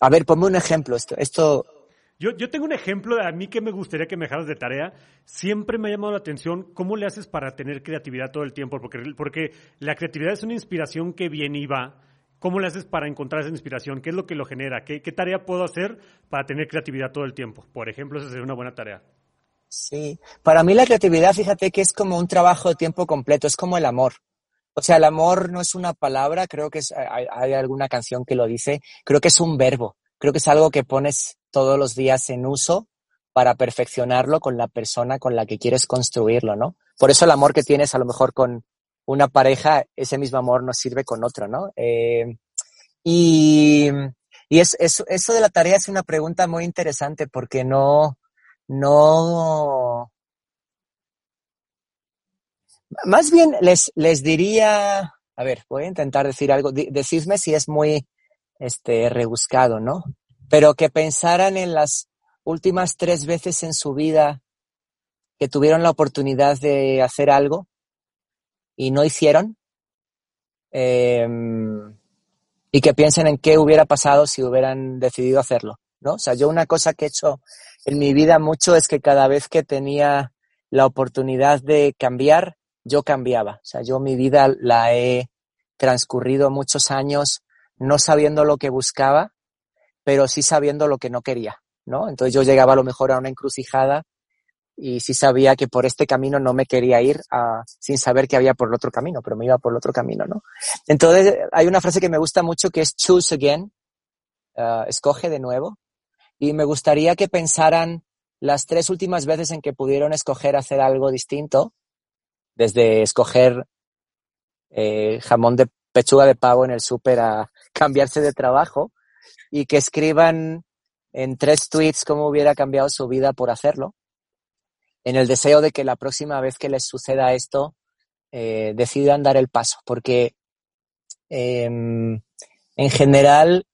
a ver, ponme un ejemplo. Esto, esto... Yo, yo tengo un ejemplo de a mí que me gustaría que me dejaras de tarea. Siempre me ha llamado la atención cómo le haces para tener creatividad todo el tiempo, porque, porque la creatividad es una inspiración que viene y va. ¿Cómo le haces para encontrar esa inspiración? ¿Qué es lo que lo genera? ¿Qué, ¿Qué, tarea puedo hacer para tener creatividad todo el tiempo? Por ejemplo, esa sería una buena tarea. Sí, para mí la creatividad, fíjate que es como un trabajo de tiempo completo, es como el amor. O sea, el amor no es una palabra, creo que es, hay, alguna canción que lo dice, creo que es un verbo, creo que es algo que pones todos los días en uso para perfeccionarlo con la persona con la que quieres construirlo, ¿no? Por eso el amor que tienes a lo mejor con una pareja, ese mismo amor no sirve con otro, ¿no? Eh, y y es, eso de la tarea es una pregunta muy interesante porque no, no, más bien les, les diría, a ver, voy a intentar decir algo, decidme si es muy este, rebuscado, ¿no? Pero que pensaran en las últimas tres veces en su vida que tuvieron la oportunidad de hacer algo y no hicieron. Em, y que piensen en qué hubiera pasado si hubieran decidido hacerlo, ¿no? O sea, yo una cosa que he hecho en mi vida mucho es que cada vez que tenía la oportunidad de cambiar, yo cambiaba. O sea, yo mi vida la he transcurrido muchos años no sabiendo lo que buscaba, pero sí sabiendo lo que no quería, ¿no? Entonces yo llegaba a lo mejor a una encrucijada y sí sabía que por este camino no me quería ir a, sin saber que había por el otro camino, pero me iba por el otro camino, ¿no? Entonces hay una frase que me gusta mucho que es choose again, uh, escoge de nuevo, y me gustaría que pensaran las tres últimas veces en que pudieron escoger hacer algo distinto desde escoger eh, jamón de pechuga de pavo en el súper a cambiarse de trabajo y que escriban en tres tweets cómo hubiera cambiado su vida por hacerlo, en el deseo de que la próxima vez que les suceda esto eh, decidan dar el paso, porque em, en general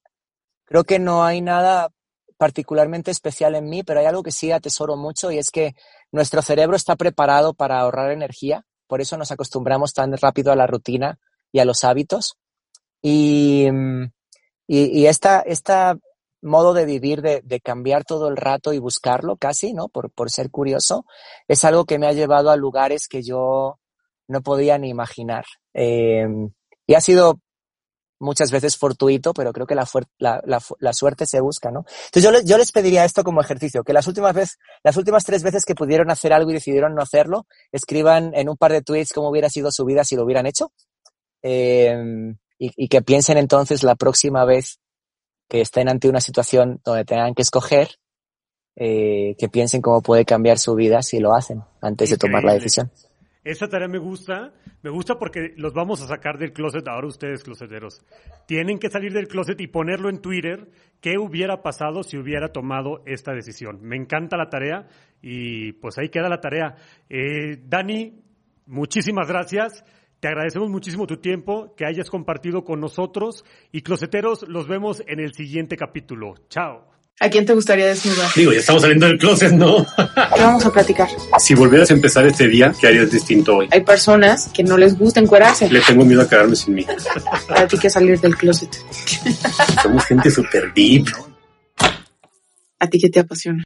creo que no hay nada particularmente especial en mí, pero hay algo que sí atesoro mucho y es que nuestro cerebro está preparado para ahorrar energía, por eso nos acostumbramos tan rápido a la rutina y a los hábitos. Y, y, esta, esta modo de vivir, de, de, cambiar todo el rato y buscarlo casi, ¿no? Por, por ser curioso, es algo que me ha llevado a lugares que yo no podía ni imaginar. Eh, y ha sido muchas veces fortuito, pero creo que la, la, la, suerte se busca, ¿no? Entonces yo, les, yo les pediría esto como ejercicio, que las últimas, veces, las últimas tres veces que pudieron hacer algo y decidieron no hacerlo, escriban en un par de tweets cómo hubiera sido su vida si lo hubieran hecho. Eh, y, y, que piensen entonces la próxima vez que estén ante una situación donde tengan que escoger, eh, que piensen cómo puede cambiar su vida si lo hacen antes de tomar la decisión. Esa tarea me gusta, me gusta porque los vamos a sacar del closet ahora ustedes, closeteros. Tienen que salir del closet y ponerlo en Twitter qué hubiera pasado si hubiera tomado esta decisión. Me encanta la tarea y pues ahí queda la tarea. Eh, Dani, muchísimas gracias. Te agradecemos muchísimo tu tiempo, que hayas compartido con nosotros y closeteros, los vemos en el siguiente capítulo. Chao. ¿A quién te gustaría desnudar? Digo, ya estamos saliendo del closet, ¿no? ¿Qué vamos a platicar? Si volvieras a empezar este día, ¿qué harías distinto hoy? Hay personas que no les gusta encuerarse. Le tengo miedo a quedarme sin mí. Para ti que salir del closet. Somos gente súper deep. ¿A ti qué te apasiona?